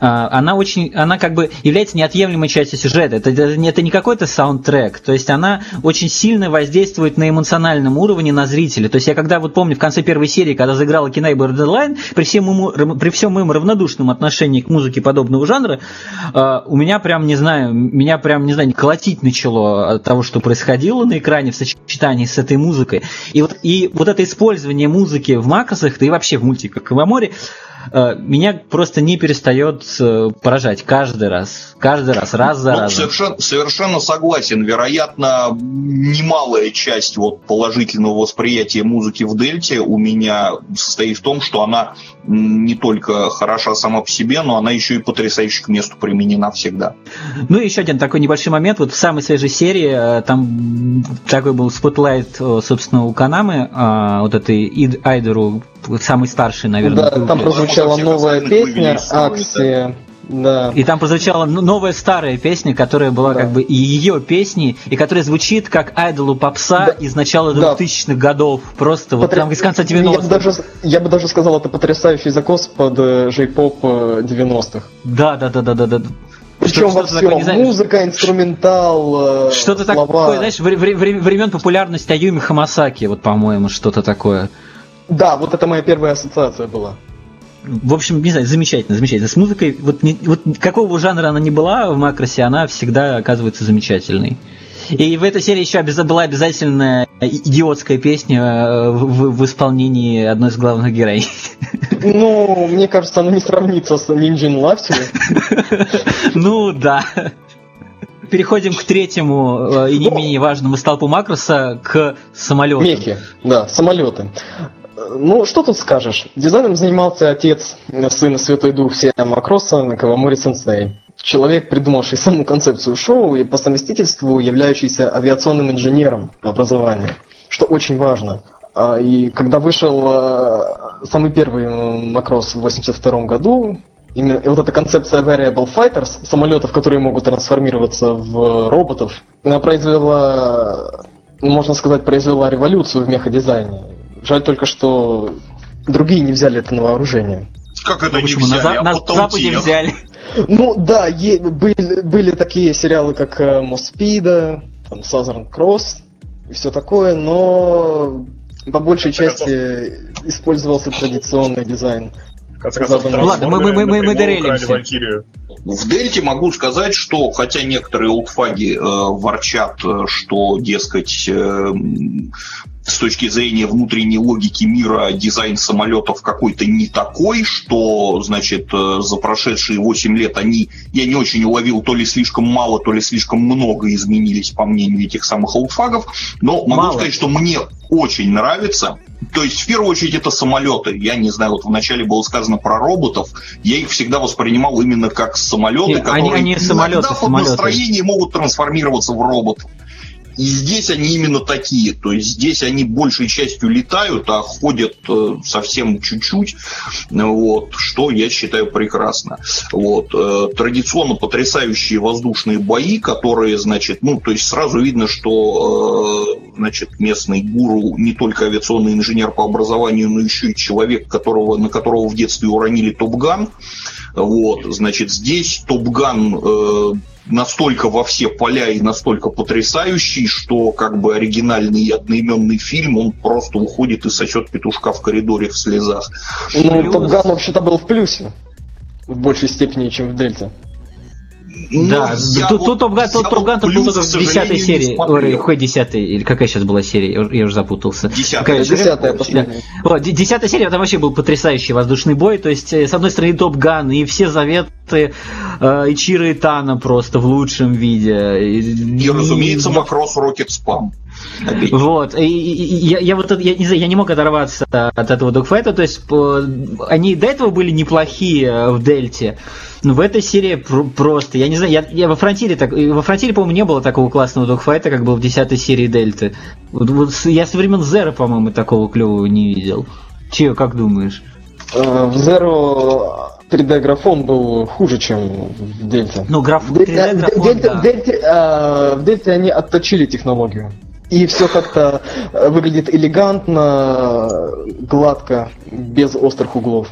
Э, она очень, она как бы является неотъемлемой частью сюжета. Это, это не какой-то саундтрек, то есть она очень сильно воздействует на эмоциональном уровне на зрителя. То есть я когда вот помню в конце первой серии, когда заиграла Кино и Borderline, при всем, ему, при всем моем равнодушном отношении к музыке подобного жанра, э, у меня прям, не знаю, меня прям, не знаю, колотить начало от того, что происходило на экране в сочетании с этой музыкой. И вот, и вот это использование музыки в макросах, да и вообще в мультиках Кавамори, э, меня просто не перестает э, поражать каждый раз. Каждый раз, раз за ну, разом. Совершенно, совершенно согласен. Вероятно, немалая часть вот положительного восприятия музыки в Дельте у меня состоит в том, что она не только хороша сама по себе, но она еще и потрясающе к месту применена всегда. Ну и еще один такой небольшой момент. Вот в самой свежей серии э, там такой был spotlight, собственно, у Канамы, вот этой Айдеру, самый старший, наверное. Да, там прозвучала новая песня «Аксия». Да. И там прозвучала новая старая песня, которая была да. как бы и ее песней, и которая звучит как айдолу попса да. из начала 2000-х да. годов. Просто Потр... вот там из конца 90-х. Я бы, даже, я бы даже сказал, это потрясающий закос под J-поп э, 90-х. Э, да, да, да, да, да, да. Причем во всем. Такое, Музыка, инструментал, э, Что-то слова. такое, знаешь, времен популярности Аюми Хамасаки, вот, по-моему, что-то такое. Да, вот это моя первая ассоциация была. В общем, не знаю, замечательно, замечательно. С музыкой, вот, не, вот какого жанра она не была в макросе, она всегда оказывается замечательной. И в этой серии еще была обязательная идиотская песня э, в, в исполнении одной из главных героинь. Ну, мне кажется, она не сравнится с Ninja Лавсили. Ну, да. Переходим к третьему э, и не менее важному столпу макроса, к самолетам. Мехи, да, самолеты. Ну, что тут скажешь? Дизайном занимался отец сына Святой Дух Сия Макроса Кавамори Сенсей. Человек, придумавший саму концепцию шоу и по совместительству являющийся авиационным инженером по образованию, что очень важно. А, и когда вышел а, самый первый Макрос в 82 году, именно вот эта концепция Variable Fighters, самолетов, которые могут трансформироваться в роботов, она произвела, можно сказать, произвела революцию в меходизайне. Жаль только, что другие не взяли это на вооружение. Как это не взяли? На, на Западе взяли. Ну да, е- были, были такие сериалы, как э, Моспида, там, Southern Cross и все такое, но по большей части использовался традиционный дизайн. Ну ладно, мы, мы, мы, мы, мы дорелимся. В Дельте могу сказать, что хотя некоторые олдфаги э, ворчат, э, что, дескать, э, с точки зрения внутренней логики мира дизайн самолетов какой-то не такой, что, значит, э, за прошедшие 8 лет они, я не очень уловил, то ли слишком мало, то ли слишком много изменились, по мнению этих самых олдфагов, но могу мало. сказать, что мне очень нравится. То есть, в первую очередь, это самолеты. Я не знаю, вот вначале было сказано про роботов. Я их всегда воспринимал именно как самолеты, Нет, которые они, они самолеты, иногда под настроение могут трансформироваться в роботов. И здесь они именно такие, то есть здесь они большей частью летают, а ходят э, совсем чуть-чуть, вот, что я считаю прекрасно. Вот. Э, традиционно потрясающие воздушные бои, которые, значит, ну, то есть сразу видно, что, э, значит, местный гуру не только авиационный инженер по образованию, но еще и человек, которого, на которого в детстве уронили Топган. Вот, значит, здесь Top Gun настолько во все поля и настолько потрясающий, что как бы оригинальный одноименный фильм, он просто уходит и сосет петушка в коридоре в слезах. Ну, Top Gun вообще-то был в плюсе. В большей степени, чем в Дельте. Ну, да, тут вот, Top Gun, тут Top Gun был в десятой серии. Ой, какой десятый? Или какая сейчас была серия? Я уже запутался. Десятая. Десятая, да. Десятая серия, там вообще был потрясающий воздушный бой. То есть, э, с одной стороны, Top Gun и все заветы э, Ичиро и Тана просто в лучшем виде. И, и разумеется, Макрос Рокет Спам. Вот. И, и, я, я вот я не знаю, я не мог оторваться от этого докфайта. То есть по, они до этого были неплохие э, в Дельте. Но в этой серии пр- просто, я не знаю, я, я во Фронтире так, во Фронтире, по-моему, не было такого классного докфайта, как был в десятой серии Дельты. Вот, вот я со времен Зера, по-моему, такого клевого не видел. Че, как думаешь? Э, в Зеро 3D-графон был хуже, чем в Дельте. Ну, граф... 3D-графон, да. В Дельте, а, в Дельте они отточили технологию и все как-то э, выглядит элегантно, гладко, без острых углов.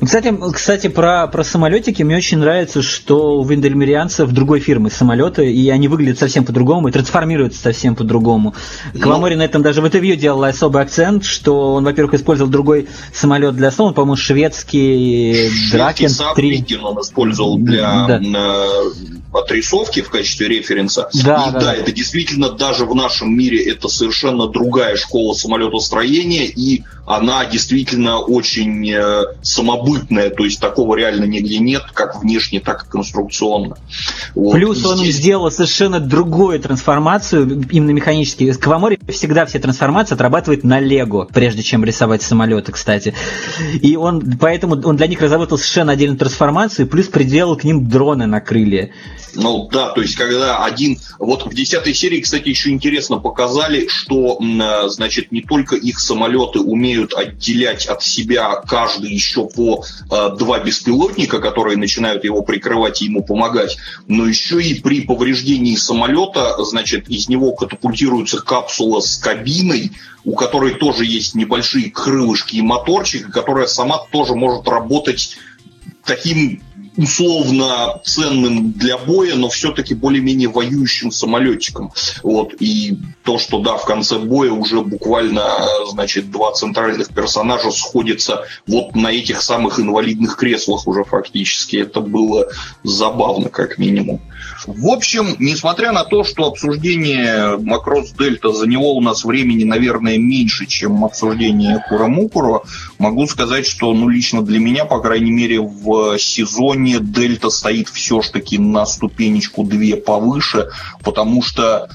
Ну, кстати, кстати про, про самолетики мне очень нравится, что у виндельмерианцев другой фирмы самолеты, и они выглядят совсем по-другому, и трансформируются совсем по-другому. Ну, Каламори на этом даже в интервью делал особый акцент, что он, во-первых, использовал другой самолет для сон, по-моему, шведский Дракен 3. он использовал для да. отрисовки в качестве референса. Да, и да, да, это действительно даже в нашем мире это совершенно другая школа самолетостроения, и она действительно очень э, самобытное, то есть такого реально нигде нет, как внешне, так и конструкционно. Вот. Плюс он здесь... сделал совершенно другую трансформацию, именно механически. Кавамори всегда все трансформации отрабатывает на Лего, прежде чем рисовать самолеты, кстати. И он, поэтому он для них разработал совершенно отдельную трансформацию, плюс приделал к ним дроны на крылья. Ну да, то есть когда один... Вот в десятой серии, кстати, еще интересно показали, что, э, значит, не только их самолеты умеют отделять от себя каждый еще по э, два беспилотника, которые начинают его прикрывать и ему помогать, но еще и при повреждении самолета, значит, из него катапультируется капсула с кабиной, у которой тоже есть небольшие крылышки и моторчик, которая сама тоже может работать таким условно ценным для боя, но все-таки более-менее воюющим самолетиком. Вот. И то, что да, в конце боя уже буквально, значит, два центральных персонажа сходятся вот на этих самых инвалидных креслах уже фактически. Это было забавно, как минимум. В общем, несмотря на то, что обсуждение Макрос Дельта заняло у нас времени, наверное, меньше, чем обсуждение Курамукуро, могу сказать, что, ну, лично для меня, по крайней мере, в сезоне Дельта стоит все-таки на ступенечку две повыше, потому что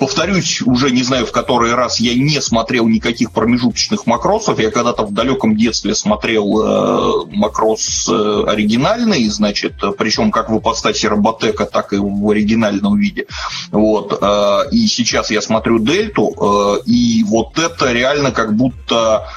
повторюсь, уже не знаю в который раз, я не смотрел никаких промежуточных макросов. Я когда-то в далеком детстве смотрел э, макрос э, оригинальный, значит, причем как в ипостаси Роботека, так и в оригинальном виде. Вот. Э, и сейчас я смотрю Дельту, э, и вот это реально как будто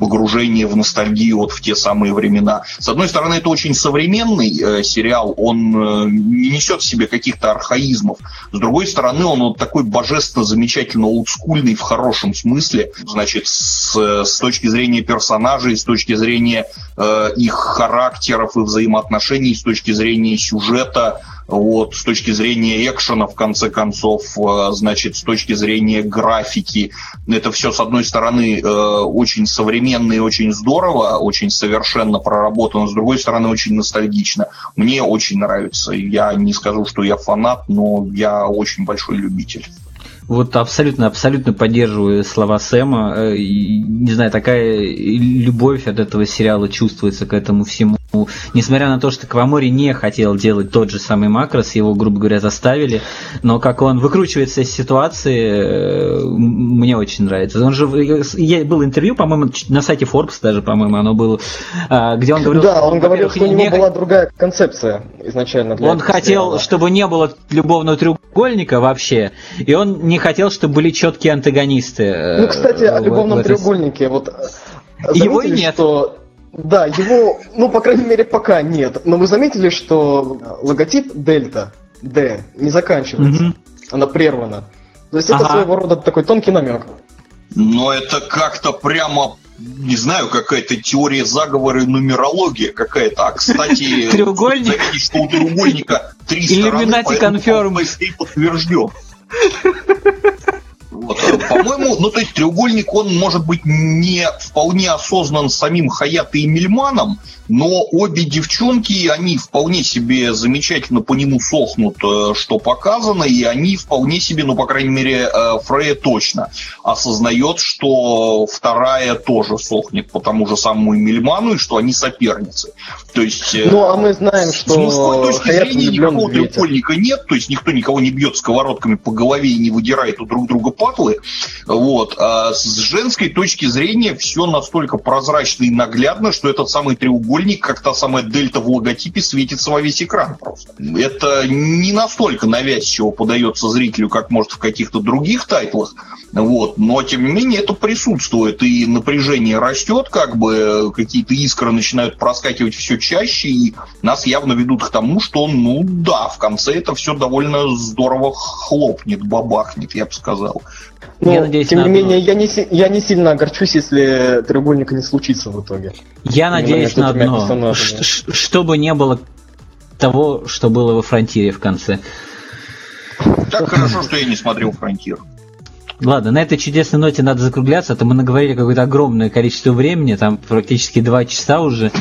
погружение в ностальгию вот в те самые времена. С одной стороны, это очень современный э, сериал, он э, не несет в себе каких-то архаизмов. С другой стороны, он вот такой божественно замечательно олдскульный в хорошем смысле, значит, с, с точки зрения персонажей, с точки зрения э, их характеров и взаимоотношений, с точки зрения сюжета, вот, с точки зрения экшена, в конце концов, э, значит, с точки зрения графики. Это все, с одной стороны, э, очень современно и очень здорово, очень совершенно проработано, с другой стороны, очень ностальгично. Мне очень нравится. Я не скажу, что я фанат, но я очень большой любитель. Вот абсолютно, абсолютно поддерживаю слова Сэма. Э, не знаю, такая любовь от этого сериала чувствуется к этому всему. Несмотря на то, что Квамори не хотел делать тот же самый макрос, его, грубо говоря, заставили, но как он выкручивается из ситуации, э, мне очень нравится. Он же был интервью, по-моему, на сайте Forbes даже, по-моему, оно было, а, где он говорил... Да, он говорил, что у него не... была другая концепция изначально. Для он хотел, сериала. чтобы не было любовного треугольника вообще, и он не хотел, чтобы были четкие антагонисты. Э, ну, кстати, о любовном в, треугольнике. Вот, его и нет. Что да, его, ну, по крайней мере, пока нет. Но вы заметили, что логотип Дельта, D, не заканчивается. Mm-hmm. Она прервана. То есть ага. это своего рода такой тонкий намек. Но это как-то прямо не знаю, какая-то теория заговора и нумерология какая-то. А, кстати, треугольник? что у треугольника три стороны, поэтому подтвержден. Вот. По-моему, ну то есть треугольник, он может быть не вполне осознан самим Хаято и Мельманом, но обе девчонки, они вполне себе замечательно по нему сохнут, э, что показано, и они вполне себе, ну, по крайней мере, э, Фрея точно осознает, что вторая тоже сохнет по тому же самому Мельману, и что они соперницы. То есть... Э, ну, а мы знаем, что... С мужской точки зрения никакого треугольника нет, то есть никто никого не бьет сковородками по голове и не выдирает у друг друга патлы. Вот. А с женской точки зрения все настолько прозрачно и наглядно, что этот самый треугольник треугольник, как та самая дельта в логотипе, светится во весь экран просто. Это не настолько навязчиво подается зрителю, как может в каких-то других тайтлах, вот, но тем не менее это присутствует, и напряжение растет, как бы какие-то искры начинают проскакивать все чаще, и нас явно ведут к тому, что, ну да, в конце это все довольно здорово хлопнет, бабахнет, я бы сказал. Но, я надеюсь, тем не менее, я не, я не сильно огорчусь, если треугольника не случится в итоге. Я надеюсь на одно, чтобы не было того, что было во Фронтире в конце. Так хорошо, что я не смотрел Фронтир. Ладно, на этой чудесной ноте надо закругляться, а то мы наговорили какое-то огромное количество времени, там практически два часа уже.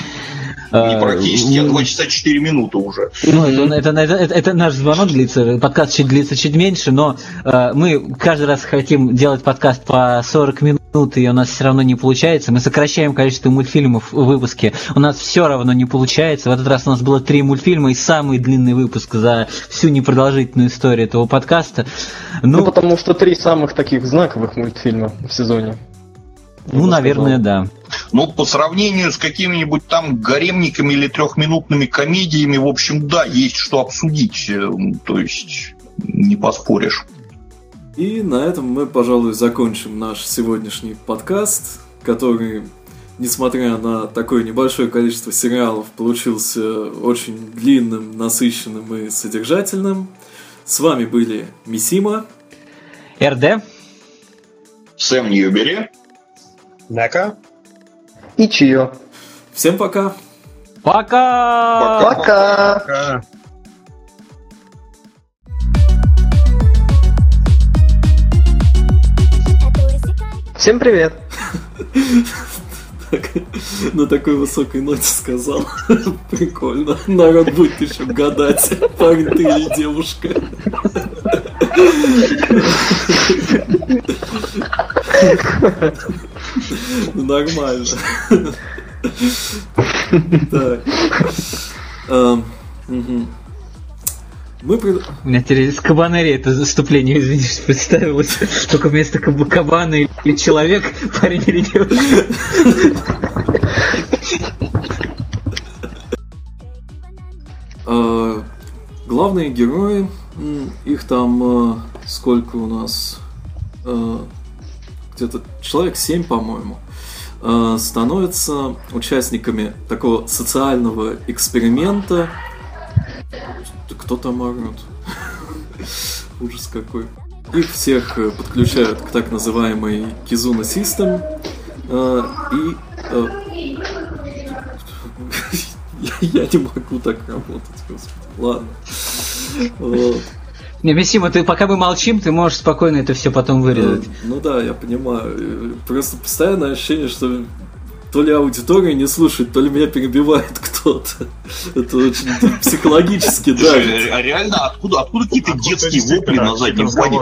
Не практически, а 2 часа 4 минуты уже. Ну, это, это, это, это наш звонок длится, подкаст чуть длится чуть меньше, но э, мы каждый раз хотим делать подкаст по 40 минут и у нас все равно не получается. Мы сокращаем количество мультфильмов в выпуске. У нас все равно не получается. В этот раз у нас было три мультфильма и самый длинный выпуск за всю непродолжительную историю этого подкаста. Ну, ну потому что три самых таких знаковых мультфильма в сезоне. Ну, наверное, да. Ну, по сравнению с какими-нибудь там гаремниками или трехминутными комедиями, в общем, да, есть что обсудить. Э, то есть, не поспоришь. И на этом мы, пожалуй, закончим наш сегодняшний подкаст, который, несмотря на такое небольшое количество сериалов, получился очень длинным, насыщенным и содержательным. С вами были Мисима, РД, Сэм Ньюбери, Нека и Чио. Всем пока! Пока! Пока! пока. Всем привет! На такой высокой ноте сказал. Прикольно. Народ будет еще гадать, парень ты или девушка. Ну, нормально. Так. Мы пред... У меня теперь кабанери это заступление, извините, представилось. Только вместо каб кабана или человек, парень или девушка. А, главные герои, их там а, сколько у нас? Где-то человек 7, по-моему становятся участниками такого социального эксперимента, кто там орет? Ужас какой. Их всех э, подключают к так называемой Kizuna System. Э, и э, я не могу так работать, господи. Ладно. Не, Мессима, ты пока мы молчим, ты можешь спокойно это все потом вырезать. Ну, ну да, я понимаю. Просто постоянное ощущение, что то ли аудитория не слушает, то ли меня перебивает кто-то. Это очень психологически, да. А реально, откуда, откуда какие-то детские вопли на заднем плане?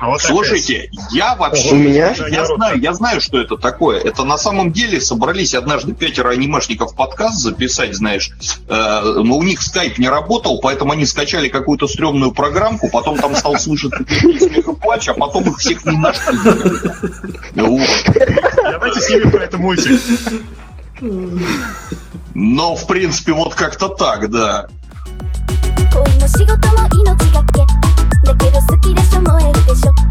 А Слушайте, я вообще... У меня? Я знаю, я знаю, что это такое. Это на самом деле собрались однажды пятеро анимешников подкаст записать, знаешь. Э, но у них скайп не работал, поэтому они скачали какую-то стрёмную программку, потом там стал слышать смех и плач, а потом их всех не нашли. Давайте снимем про это мультик. Но, в принципе, вот как-то так, да. 恋の仕事も命がけだけど好きでしょ燃えるでしょ